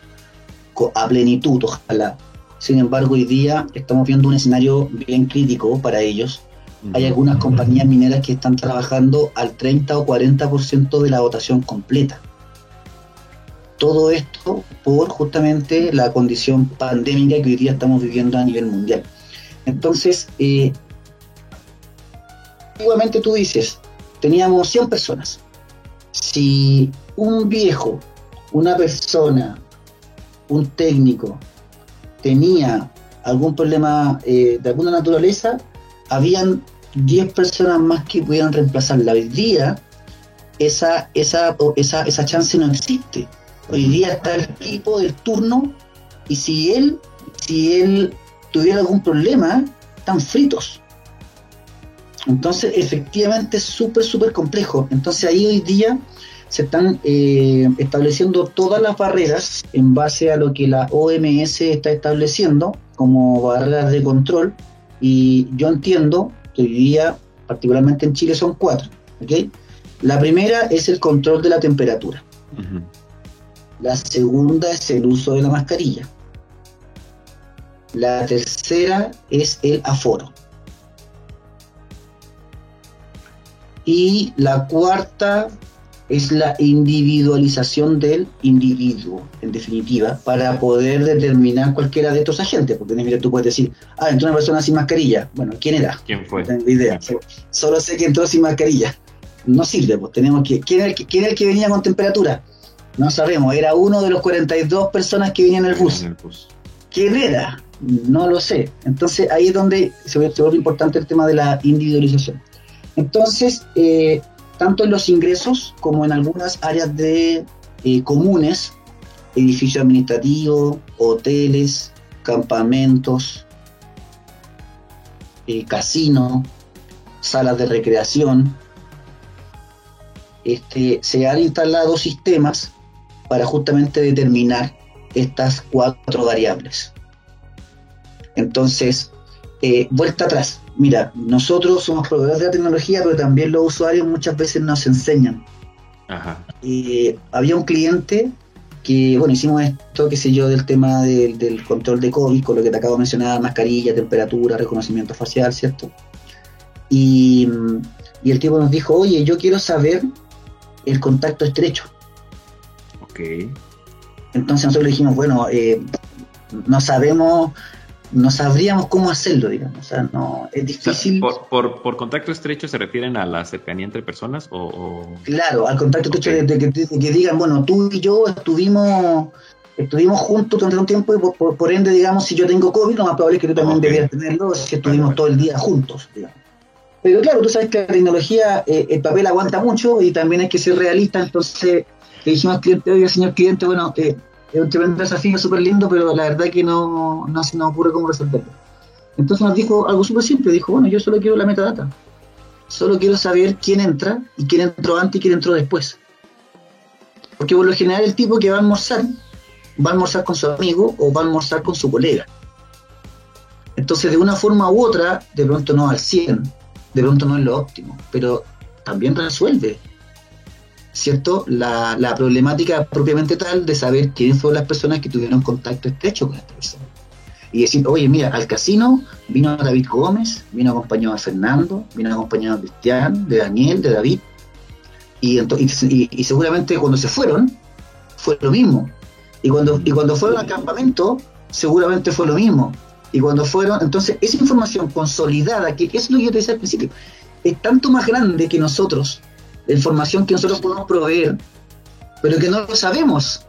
S3: a plenitud, ojalá. Sin embargo, hoy día estamos viendo un escenario bien crítico para ellos. Hay algunas compañías mineras que están trabajando al 30 o 40% de la dotación completa. Todo esto por justamente la condición pandémica que hoy día estamos viviendo a nivel mundial. Entonces, eh, antiguamente tú dices, teníamos 100 personas. Si un viejo, una persona, un técnico tenía algún problema eh, de alguna naturaleza, habían 10 personas más que pudieran reemplazarla. Hoy día esa, esa, esa, esa chance no existe. Hoy día está el equipo del turno y si él, si él tuviera algún problema, están fritos. Entonces, efectivamente es súper, súper complejo. Entonces ahí hoy día se están eh, estableciendo todas las barreras en base a lo que la OMS está estableciendo como barreras de control. Y yo entiendo que hoy día, particularmente en Chile, son cuatro. La primera es el control de la temperatura. La segunda es el uso de la mascarilla. La tercera es el aforo. Y la cuarta es la individualización del individuo, en definitiva, para poder determinar cualquiera de estos agentes. Porque mira, tú puedes decir, ah, entró una persona sin mascarilla. Bueno, ¿quién era?
S1: ¿Quién fue?
S3: No tengo idea. Solo sé que entró sin mascarilla. No sirve, pues tenemos que. ¿Quién es el que, quién es el que venía con temperatura? No sabemos. Era uno de los 42 personas que venían en el bus. ¿Quién era? No lo sé. Entonces ahí es donde se vuelve importante el tema de la individualización. Entonces, eh, tanto en los ingresos como en algunas áreas de eh, comunes, edificios administrativos, hoteles, campamentos, eh, casinos, salas de recreación, este, se han instalado sistemas para justamente determinar estas cuatro variables. Entonces, eh, vuelta atrás. Mira, nosotros somos proveedores de la tecnología, pero también los usuarios muchas veces nos enseñan. Ajá. Eh, había un cliente que, bueno, hicimos esto, qué sé yo, del tema del, control de COVID, con lo que te acabo de mencionar, mascarilla, temperatura, reconocimiento facial, ¿cierto? Y, y el tipo nos dijo, oye, yo quiero saber el contacto estrecho.
S1: Ok.
S3: Entonces nosotros le dijimos, bueno, eh, no sabemos no sabríamos cómo hacerlo, digamos. O sea, no, es difícil.
S1: por, por, contacto estrecho se refieren a la cercanía entre personas o...?
S3: Claro, al contacto estrecho de, que, digan, bueno, tú y yo estuvimos estuvimos juntos durante un tiempo y por, ende, digamos, si yo tengo COVID, lo más probable es que tú también debías tenerlo si estuvimos todo el día juntos, digamos. Pero claro, tú sabes que la tecnología, eh, el papel aguanta mucho y también hay que ser realista, entonces le dijimos al cliente, oye, señor cliente, bueno, eh, es un tremendo desafío súper lindo, pero la verdad que no, no se nos ocurre cómo resolverlo. Entonces nos dijo algo súper simple, dijo, bueno, yo solo quiero la metadata. Solo quiero saber quién entra y quién entró antes y quién entró después. Porque por lo general el tipo que va a almorzar, va a almorzar con su amigo o va a almorzar con su colega. Entonces de una forma u otra, de pronto no al 100, de pronto no es lo óptimo, pero también resuelve ¿cierto? La, la, problemática propiamente tal de saber quiénes fueron las personas que tuvieron contacto estrecho con esta persona. Y decir, oye, mira, al casino vino David Gómez, vino acompañado de Fernando, vino acompañado de Cristian, de Daniel, de David, y, y, y, seguramente cuando se fueron, fue lo mismo. Y cuando, y cuando fueron al campamento, seguramente fue lo mismo. Y cuando fueron, entonces, esa información consolidada, que es lo que yo te decía al principio, es tanto más grande que nosotros, información que nosotros podemos proveer, pero que no lo sabemos,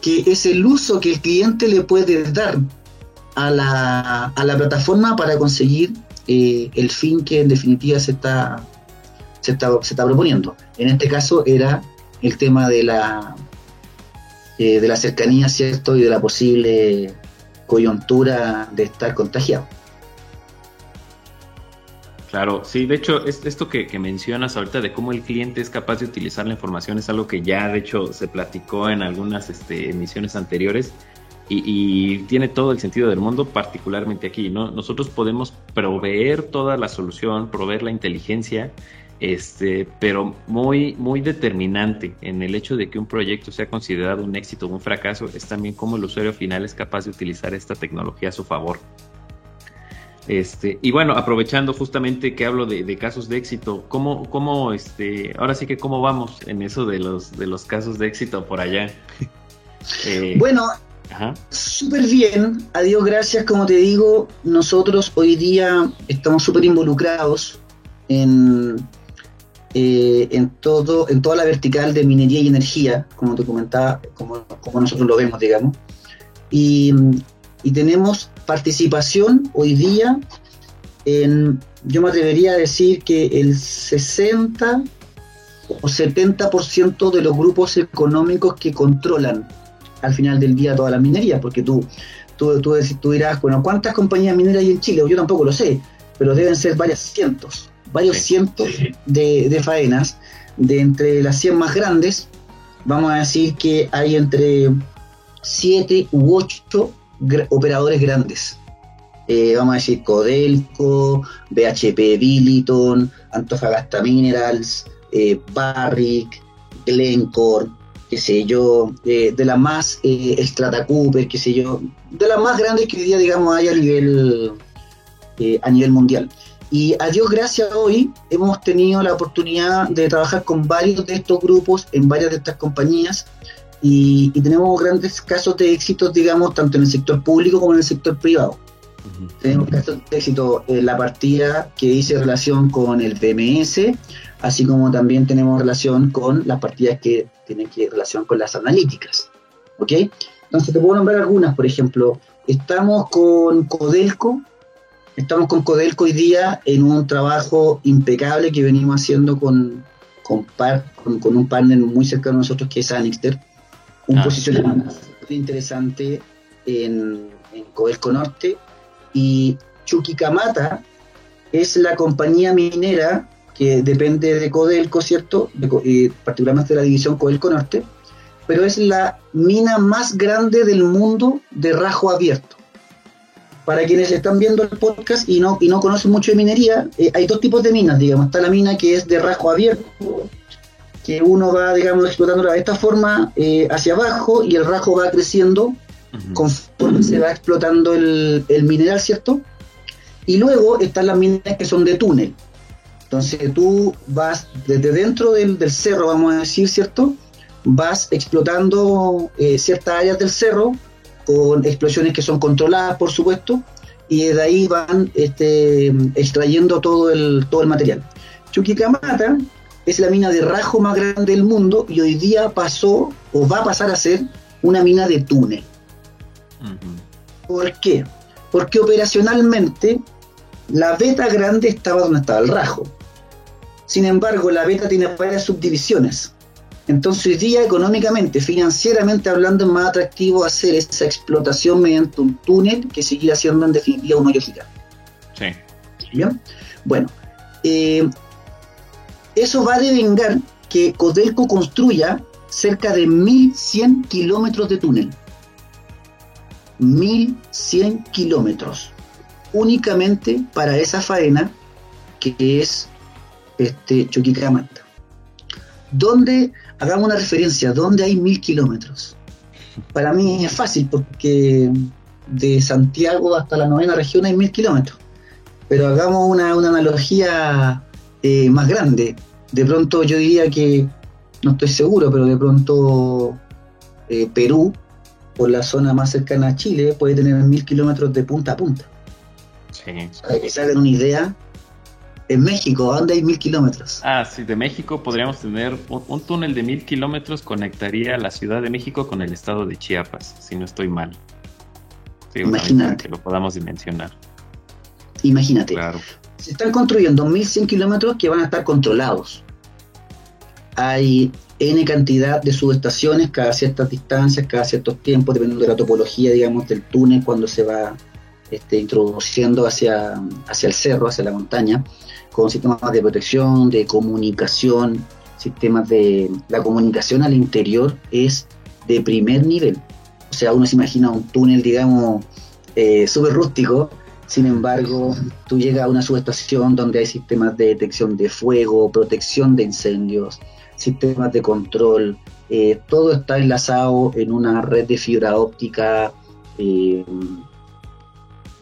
S3: que es el uso que el cliente le puede dar a la, a la plataforma para conseguir eh, el fin que en definitiva se está, se está, se está proponiendo. En este caso era el tema de la, eh, de la cercanía, ¿cierto? Y de la posible coyuntura de estar contagiado.
S1: Claro, sí, de hecho, esto que, mencionas ahorita de cómo el cliente es capaz de utilizar la información es algo que ya, de hecho, se platicó en algunas este, emisiones anteriores y, tiene todo el sentido del mundo, particularmente aquí, ¿no? Nosotros podemos proveer toda la solución, proveer la inteligencia, este, pero muy, muy determinante en el hecho de que un proyecto sea considerado un éxito o un fracaso es también cómo el usuario final es capaz de utilizar esta tecnología a su favor. Este, y bueno, aprovechando justamente que hablo de, casos de éxito, ¿cómo, cómo, este, ahora sí que cómo vamos en eso de los, de los casos de éxito por allá?
S3: Eh, bueno, súper bien, a Dios gracias, como te digo, nosotros hoy día estamos súper involucrados en, eh, en, todo, en toda la vertical de minería y energía, como te comentaba, como, como nosotros lo vemos, digamos. Y, y tenemos participación hoy día en, yo me atrevería a decir que el 60 o 70% de los grupos económicos que controlan al final del día toda la minería, porque tú, tú, tú, dirás, bueno, ¿cuántas compañías mineras hay en Chile? Yo tampoco lo sé, pero deben ser varias cientos, varios cientos de, de faenas, de entre las 100 más grandes, vamos a decir que hay entre 7 u 8 operadores grandes. Eh, vamos a decir Codelco, BHP Billiton, Antofagasta Minerals, eh, Barrick, Glencore, qué sé yo, eh, de las más eh, Strata Cooper, qué sé yo, de las más grandes que hoy día digamos hay a nivel a nivel mundial. Y a Dios gracias hoy hemos tenido la oportunidad de trabajar con varios de estos grupos en varias de estas compañías y, tenemos grandes casos de éxito, digamos, tanto en el sector público como en el sector privado. Tenemos casos de éxito en la partida que dice relación con el PMS, así como también tenemos relación con las partidas que tienen que relación con las analíticas. ¿Ok? Entonces te puedo nombrar algunas, por ejemplo, estamos con Codelco, estamos con Codelco hoy día en un trabajo impecable que venimos haciendo con, con, con, un partner muy cercano a nosotros que es Anixter un ah. posicionamiento interesante en, en Codelco Norte y Chuquicamata es la compañía minera que depende de Codelco, ¿cierto? Eh, particularmente de la división Codelco Norte, pero es la mina más grande del mundo de rajo abierto. Para quienes están viendo el podcast y no, y no conocen mucho de minería, eh, hay dos tipos de minas, digamos. Está la mina que es de rajo abierto, que uno va, digamos, explotándola de esta forma eh, hacia abajo y el rajo va creciendo conforme se va explotando el, mineral, ¿cierto? Y luego están las minas que son de túnel. Entonces tú vas desde dentro del, cerro, vamos a decir, ¿cierto? Vas explotando eh, ciertas áreas del cerro con explosiones que son controladas, por supuesto, y de ahí van este, extrayendo todo el, todo el material. Chuquicamata es la mina de rajo más grande del mundo y hoy día pasó o va a pasar a ser una mina de túnel. ¿Por qué? Porque operacionalmente la beta grande estaba donde estaba el rajo. Sin embargo, la beta tiene varias subdivisiones. Entonces hoy día económicamente, financieramente hablando, es más atractivo hacer esa explotación mediante un túnel que seguir haciendo en definitiva un hoyo gigante. Sí. ¿Bien? Bueno, eh, eso va a devengar que Codelco construya cerca de 1.100 kilómetros de túnel. 1.100 kilómetros únicamente para esa faena que es este Chuquicamata. Donde, hagamos una referencia, ¿dónde hay 1.000 kilómetros? Para mí es fácil porque de Santiago hasta la novena región hay 1.000 kilómetros. Pero hagamos una, una analogía eh, más grande. De pronto yo diría que, no estoy seguro, pero de pronto eh, Perú, por la zona más cercana a Chile, puede tener mil kilómetros de punta a punta. Sí. Para que se hagan una idea, en México, ¿dónde hay mil kilómetros?
S1: Ah, sí, de México podríamos tener un, túnel de mil kilómetros conectaría la Ciudad de México con el estado de Chiapas, si no estoy mal.
S3: Imagínate.
S1: Que lo podamos dimensionar.
S3: Imagínate. Claro se están construyendo 1.100 kilómetros que van a estar controlados. Hay N cantidad de subestaciones cada ciertas distancias, cada ciertos tiempos, dependiendo de la topología, digamos, del túnel cuando se va este, introduciendo hacia, hacia el cerro, hacia la montaña, con sistemas de protección, de comunicación, sistemas de... La comunicación al interior es de primer nivel. O sea, uno se imagina un túnel, digamos, eh, súper rústico, sin embargo, tú llegas a una subestación donde hay sistemas de detección de fuego, protección de incendios, sistemas de control, eh, todo está enlazado en una red de fibra óptica eh,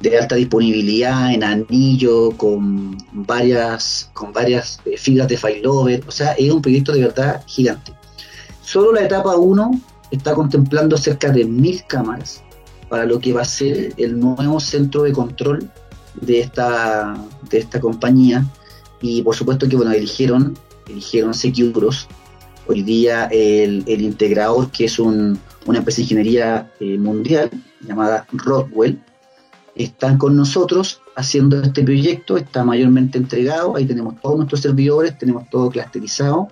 S3: de alta disponibilidad, en anillo, con varias, con varias eh, fibras de failover, o sea, es un proyecto de verdad gigante. Solo la etapa 1 está contemplando cerca de mil cámaras para lo que va a ser el nuevo centro de control de esta, de esta compañía. Y por supuesto que bueno, eligieron, eligieron Securos. Hoy día el, integrador, que es una empresa de ingeniería eh, mundial llamada Rockwell, están con nosotros haciendo este proyecto, está mayormente entregado, ahí tenemos todos nuestros servidores, tenemos todo clusterizado,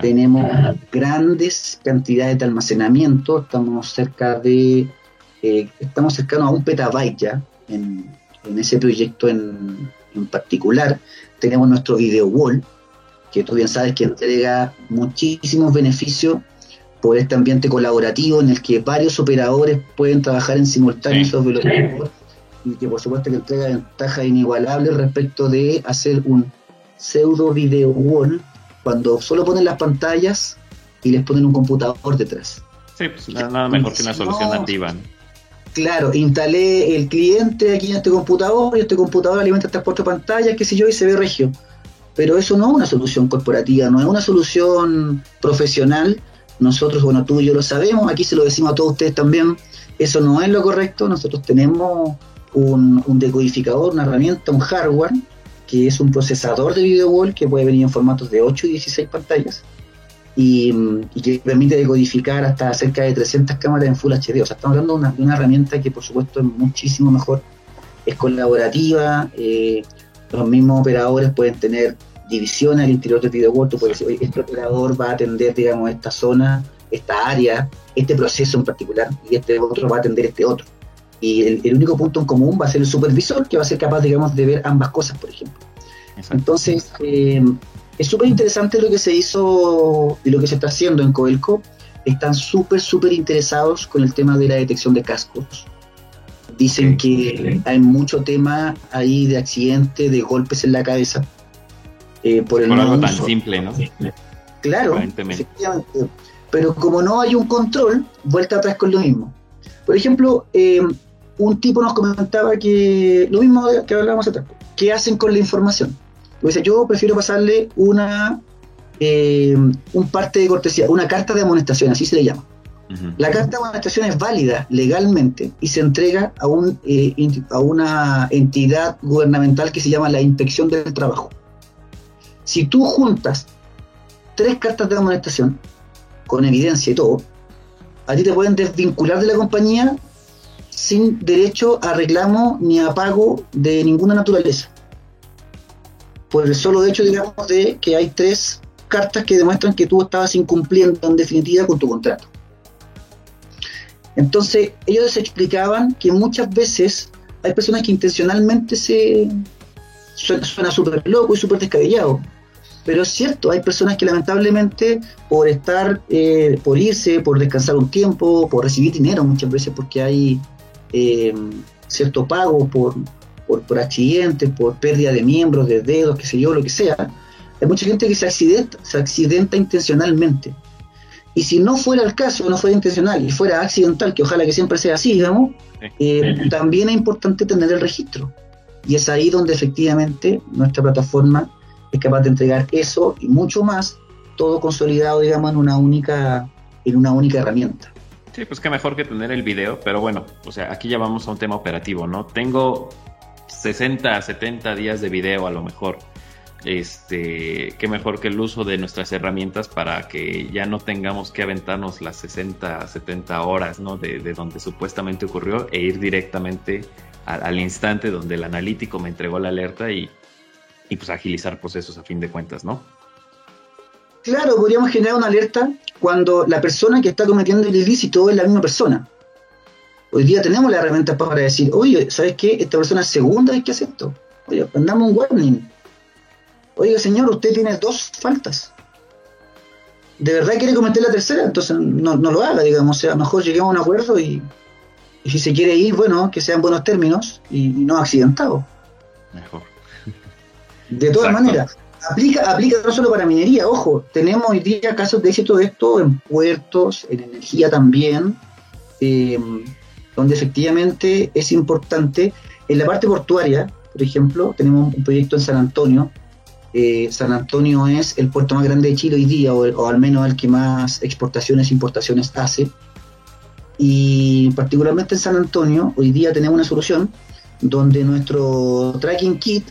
S3: tenemos grandes cantidades de almacenamiento, estamos cerca de eh, estamos cercanos a un petabyte ya en, ese proyecto en, particular. Tenemos nuestro video wall, que tú bien sabes que entrega muchísimos beneficios por este ambiente colaborativo en el que varios operadores pueden trabajar en simultáneo sobre los y que por supuesto que entrega ventajas inigualables respecto de hacer un pseudo video wall cuando solo ponen las pantallas y les ponen un computador detrás.
S1: Sí, pues nada mejor que una solución nativa.
S3: Claro, instalé el cliente aquí en este computador y este computador alimenta estas cuatro pantallas, qué sé yo, y se ve regio. Pero eso no es una solución corporativa, no es una solución profesional. Nosotros, bueno, tú y yo lo sabemos, aquí se lo decimos a todos ustedes también, eso no es lo correcto. Nosotros tenemos un, decodificador, una herramienta, un hardware, que es un procesador de video wall que puede venir en formatos de 8 y 16 pantallas y, que permite decodificar hasta cerca de 300 cámaras en Full HD. O sea, estamos hablando de una, herramienta que por supuesto es muchísimo mejor, es colaborativa, eh, los mismos operadores pueden tener divisiones al interior del video tú puedes decir, este operador va a atender, digamos, esta zona, esta área, este proceso en particular, y este otro va a atender este otro. Y el, el único punto en común va a ser el supervisor, que va a ser capaz, digamos, de ver ambas cosas, por ejemplo. Entonces, eh, es súper interesante lo que se hizo y lo que se está haciendo en Coelco. Están súper, súper interesados con el tema de la detección de cascos. Dicen que hay mucho tema ahí de accidente, de golpes en la cabeza.
S1: Eh, por, el algo tan simple, ¿no?
S3: Claro, Pero como no hay un control, vuelta atrás con lo mismo. Por ejemplo, eh, un tipo nos comentaba que lo mismo que hablábamos atrás, ¿qué hacen con la información? Dice, yo prefiero pasarle una eh, un parte de cortesía, una carta de amonestación, así se le llama. La carta de amonestación es válida legalmente y se entrega a, un, eh, a una entidad gubernamental que se llama la Inspección del Trabajo. Si tú juntas tres cartas de amonestación, con evidencia y todo, a ti te pueden desvincular de la compañía sin derecho a reclamo ni a pago de ninguna naturaleza. Por el solo hecho, digamos, de que hay tres cartas que demuestran que tú estabas incumpliendo en definitiva con tu contrato. Entonces, ellos explicaban que muchas veces hay personas que intencionalmente se suena súper loco y súper descabellado, pero es cierto, hay personas que lamentablemente por estar, eh, por irse, por descansar un tiempo, por recibir dinero muchas veces porque hay eh, cierto pago por, por, por accidentes, por pérdida de miembros, de dedos, qué sé yo, lo que sea, hay mucha gente que se accidenta, se accidenta intencionalmente. Y si no fuera el caso, no fuera intencional y fuera accidental, que ojalá que siempre sea así, digamos, eh, también es importante tener el registro. Y es ahí donde efectivamente nuestra plataforma es capaz de entregar eso y mucho más, todo consolidado, digamos, en una única, en una única herramienta.
S1: Sí, pues qué mejor que tener el video, pero bueno, o sea, aquí ya vamos a un tema operativo, ¿no? Tengo 60, 70 días de video a lo mejor este, qué mejor que el uso de nuestras herramientas para que ya no tengamos que aventarnos las 60, 70 horas, ¿no? De, donde supuestamente ocurrió e ir directamente al, instante donde el analítico me entregó la alerta y, y pues agilizar procesos a fin de cuentas, ¿no?
S3: Claro, podríamos generar una alerta cuando la persona que está cometiendo el ilícito es la misma persona. Hoy día tenemos la herramienta para decir, oye, ¿sabes qué? Esta persona es segunda vez que hace esto. Oye, mandamos un warning oiga señor, usted tiene dos faltas. ¿De verdad quiere cometer la tercera? Entonces no, lo haga, digamos. O sea, a lo mejor lleguemos a un acuerdo y, si se quiere ir, bueno, que sean buenos términos y, no accidentado. Mejor. De todas maneras, aplica, aplica no solo para minería, ojo, tenemos hoy día casos de éxito de esto en puertos, en energía también, eh, donde efectivamente es importante. En la parte portuaria, por ejemplo, tenemos un proyecto en San Antonio eh, San Antonio es el puerto más grande de Chile hoy día, o, al menos el que más exportaciones e importaciones hace. Y particularmente en San Antonio, hoy día tenemos una solución donde nuestro tracking kit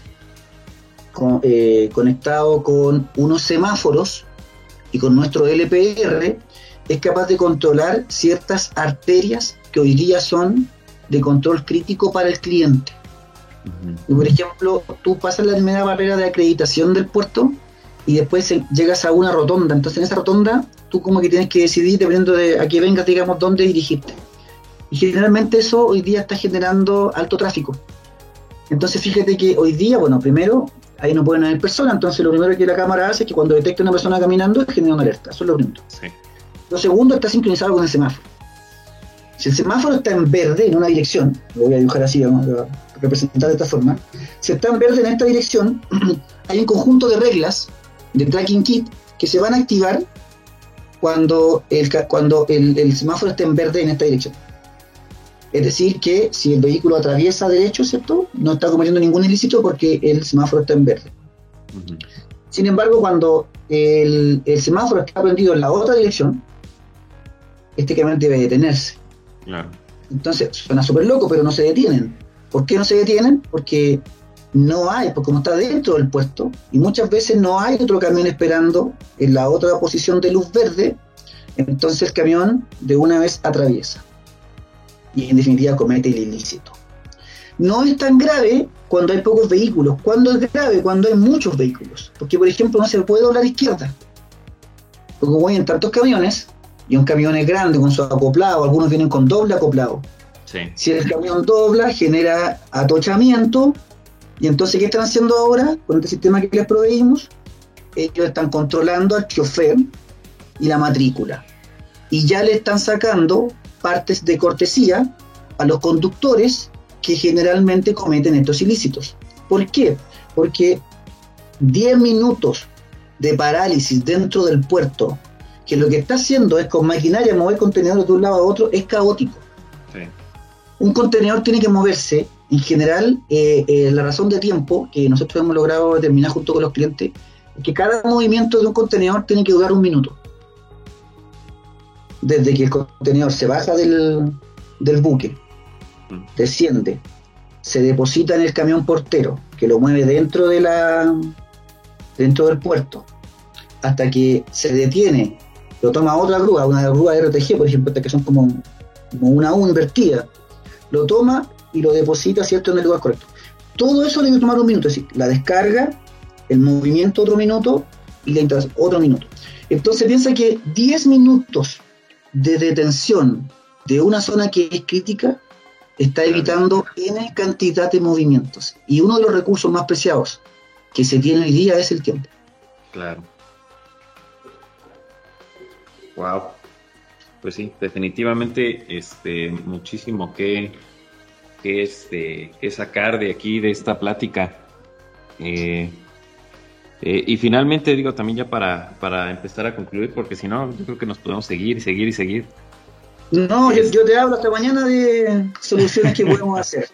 S3: eh, conectado con unos semáforos y con nuestro LPR es capaz de controlar ciertas arterias que hoy día son de control crítico para el cliente. Y por ejemplo, tú pasas la primera barrera de acreditación del puerto y después llegas a una rotonda. Entonces en esa rotonda tú como que tienes que decidir, dependiendo de a qué vengas, digamos, dónde dirigirte. Y generalmente eso hoy día está generando alto tráfico. Entonces fíjate que hoy día, bueno, primero, ahí no pueden haber personas, entonces lo primero que la cámara hace es que cuando detecta una persona caminando, genera una alerta. Eso es lo primero. Lo segundo está sincronizado con el semáforo. Si el semáforo está en verde en una dirección, lo voy a dibujar así, vamos a representar de esta forma, si está en verde en esta dirección, hay un conjunto de reglas de tracking kit que se van a activar cuando el, cuando el, semáforo esté en verde en esta dirección. Es decir, que si el vehículo atraviesa derecho, ¿cierto? No está cometiendo ningún ilícito porque el semáforo está en verde. Sin embargo, cuando el, el, semáforo está prendido en la otra dirección, este camión debe detenerse. Entonces, suena súper loco, pero no se detienen. ¿Por qué no se detienen? Porque no hay, porque como está dentro del puesto, y muchas veces no hay otro camión esperando en la otra posición de luz verde, entonces el camión de una vez atraviesa. Y en definitiva comete el ilícito. No es tan grave cuando hay pocos vehículos. Cuando es grave? Cuando hay muchos vehículos. Porque, por ejemplo, no se puede doblar izquierda. Porque como hay en tantos camiones, y un camión es grande con su acoplado, algunos vienen con doble acoplado. Si el camión dobla, genera atochamiento Y entonces, ¿qué están haciendo ahora con este sistema que les proveímos? Ellos están controlando al chofer y la matrícula. Y ya le están sacando partes de cortesía a los conductores que generalmente cometen estos ilícitos. ¿Por qué? Porque 10 minutos de parálisis dentro del puerto, que lo que está haciendo es con maquinaria mover contenedores de un lado a otro, es caótico. Un contenedor tiene que moverse, en general, eh, eh, la razón de tiempo que nosotros hemos logrado determinar junto con los clientes, es que cada movimiento de un contenedor tiene que durar un minuto. Desde que el contenedor se baja del, del buque, mm. desciende, se deposita en el camión portero, que lo mueve dentro de la dentro del puerto, hasta que se detiene, lo toma otra grúa, una grúa RTG, por ejemplo, que son como, como una U invertida, lo toma y lo deposita cierto en el lugar correcto. Todo eso debe tomar un minuto, es decir, la descarga, el movimiento otro minuto y la integración otro minuto. Entonces piensa que 10 minutos de detención de una zona que es crítica está evitando N cantidad de movimientos. Y uno de los recursos más preciados que se tiene hoy día es el tiempo.
S1: Claro. Wow. Pues sí, definitivamente este muchísimo que, que, este, que sacar de aquí, de esta plática. Eh, eh, y finalmente digo también ya para, para empezar a concluir, porque si no, yo creo que nos podemos seguir y seguir y seguir.
S3: No, yo, te hablo hasta mañana de soluciones que podemos hacer.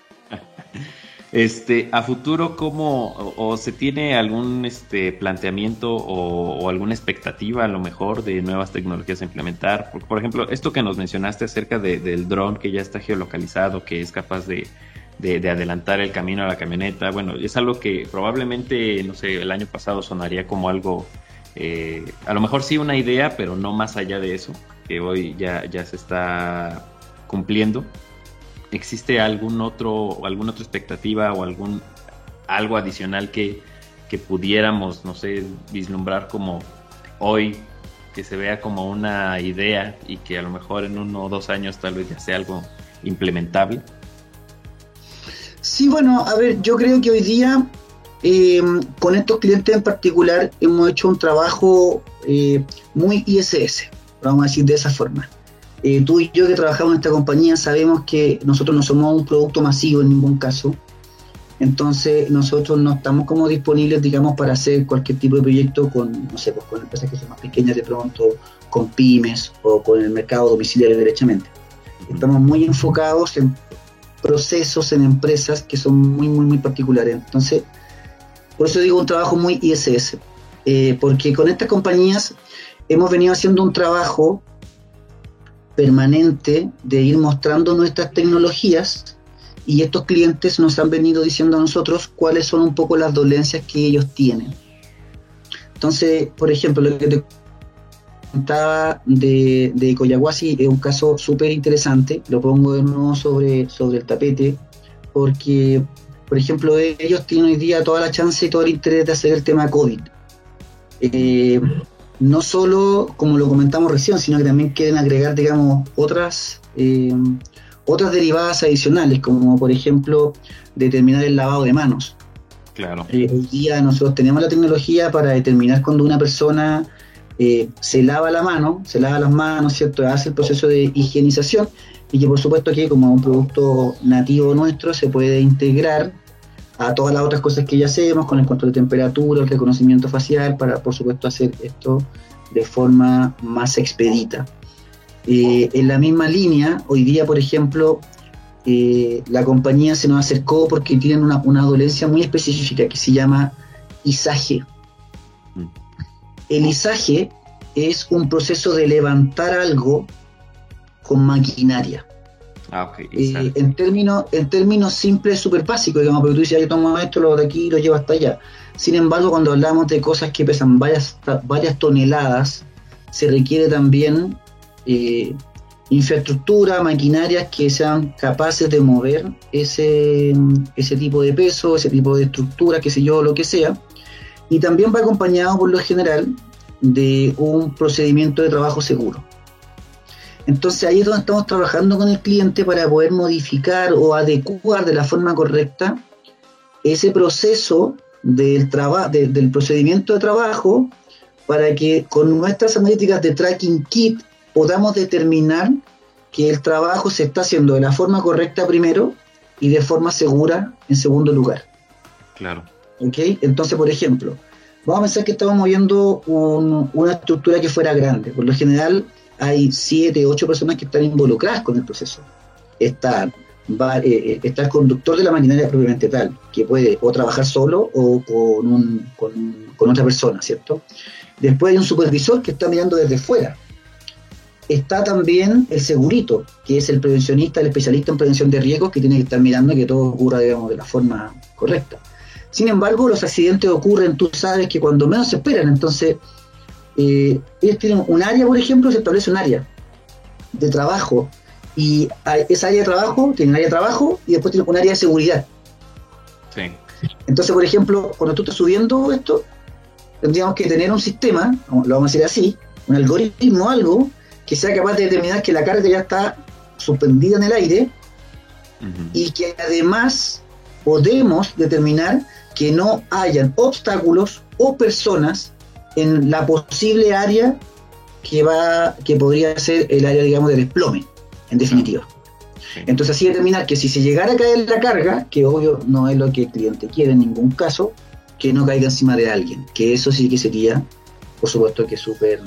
S1: Este, a futuro, ¿cómo o, se tiene algún este planteamiento o, alguna expectativa a lo mejor de nuevas tecnologías a implementar? Por, ejemplo, esto que nos mencionaste acerca del dron que ya está geolocalizado, que es capaz de, adelantar el camino a la camioneta, bueno, es algo que probablemente, no sé, el año pasado sonaría como algo, eh, a lo mejor sí una idea, pero no más allá de eso que hoy ya, ya se está cumpliendo. ¿Existe algún otro, alguna otra expectativa o algún algo adicional que, que pudiéramos, no sé, vislumbrar como hoy, que se vea como una idea y que a lo mejor en uno o dos años tal vez ya sea algo implementable?
S3: Sí, bueno, a ver, yo creo que hoy día eh, con estos clientes en particular hemos hecho un trabajo eh, muy ISS vamos a decir de esa forma. Eh, tú y yo que trabajamos en esta compañía sabemos que nosotros no somos un producto masivo en ningún caso, entonces nosotros no estamos como disponibles, digamos, para hacer cualquier tipo de proyecto con, no sé, pues, con empresas que son más pequeñas de pronto, con pymes o con el mercado domiciliario derechamente. Estamos muy enfocados en procesos, en empresas que son muy, muy, muy particulares. Entonces, por eso digo un trabajo muy ISS, eh, porque con estas compañías hemos venido haciendo un trabajo permanente de ir mostrando nuestras tecnologías y estos clientes nos han venido diciendo a nosotros cuáles son un poco las dolencias que ellos tienen. Entonces, por ejemplo, lo que te contaba de, de Coyahuasi es un caso súper interesante, lo pongo de nuevo sobre, sobre el tapete, porque, por ejemplo, ellos tienen hoy día toda la chance y todo el interés de hacer el tema COVID. Eh, no solo, como lo comentamos recién, sino que también quieren agregar, digamos, otras, eh, otras derivadas adicionales, como por ejemplo determinar el lavado de manos.
S1: Claro.
S3: Eh, hoy día nosotros tenemos la tecnología para determinar cuando una persona eh, se lava la mano, se lava las manos, ¿cierto? Hace el proceso de higienización y que por supuesto que como un producto nativo nuestro se puede integrar a todas las otras cosas que ya hacemos, con el control de temperatura, el reconocimiento facial, para por supuesto hacer esto de forma más expedita. Eh, en la misma línea, hoy día, por ejemplo, eh, la compañía se nos acercó porque tienen una, una dolencia muy específica que se llama izaje. El izaje es un proceso de levantar algo con maquinaria.
S1: Ah,
S3: eh, en términos en términos simples, súper básicos, digamos, porque tú dices, yo tomo esto, lo de aquí, lo llevo hasta allá. Sin embargo, cuando hablamos de cosas que pesan varias, varias toneladas, se requiere también eh, infraestructura, maquinarias que sean capaces de mover ese, ese tipo de peso, ese tipo de estructura, qué sé yo, lo que sea. Y también va acompañado, por lo general, de un procedimiento de trabajo seguro. Entonces ahí es donde estamos trabajando con el cliente para poder modificar o adecuar de la forma correcta ese proceso del, del procedimiento de trabajo para que con nuestras analíticas de tracking kit podamos determinar que el trabajo se está haciendo de la forma correcta primero y de forma segura en segundo lugar.
S1: Claro.
S3: ¿Ok? Entonces, por ejemplo, vamos a pensar que estamos moviendo una estructura que fuera grande. Por lo general, hay siete, ocho personas que están involucradas con el proceso. Está, va, eh, eh, está el conductor de la maquinaria propiamente tal, que puede o trabajar solo o con, un, con, otra persona, ¿cierto? Después hay un supervisor que está mirando desde fuera. Está también el segurito, que es el prevencionista, el especialista en prevención de riesgos, que tiene que estar mirando que todo ocurra, digamos, de la forma correcta. Sin embargo, los accidentes ocurren, tú sabes que cuando menos se esperan, entonces eh, ellos tienen un área, por ejemplo, se establece un área de trabajo y esa área de trabajo tiene un área de trabajo y después tiene un área de seguridad.
S1: Sí.
S3: Entonces, por ejemplo, cuando tú estás subiendo esto, tendríamos que tener un sistema, lo vamos a decir así, un algoritmo, algo que sea capaz de determinar que la carga ya está suspendida en el aire y que además podemos determinar que no hayan obstáculos o personas en la posible área que va que podría ser el área digamos de desplome en definitiva. Entonces así determinar que si se llegara a caer la carga que obvio no es lo que el cliente quiere en ningún caso que no caiga encima de alguien que eso sí que sería por supuesto que súper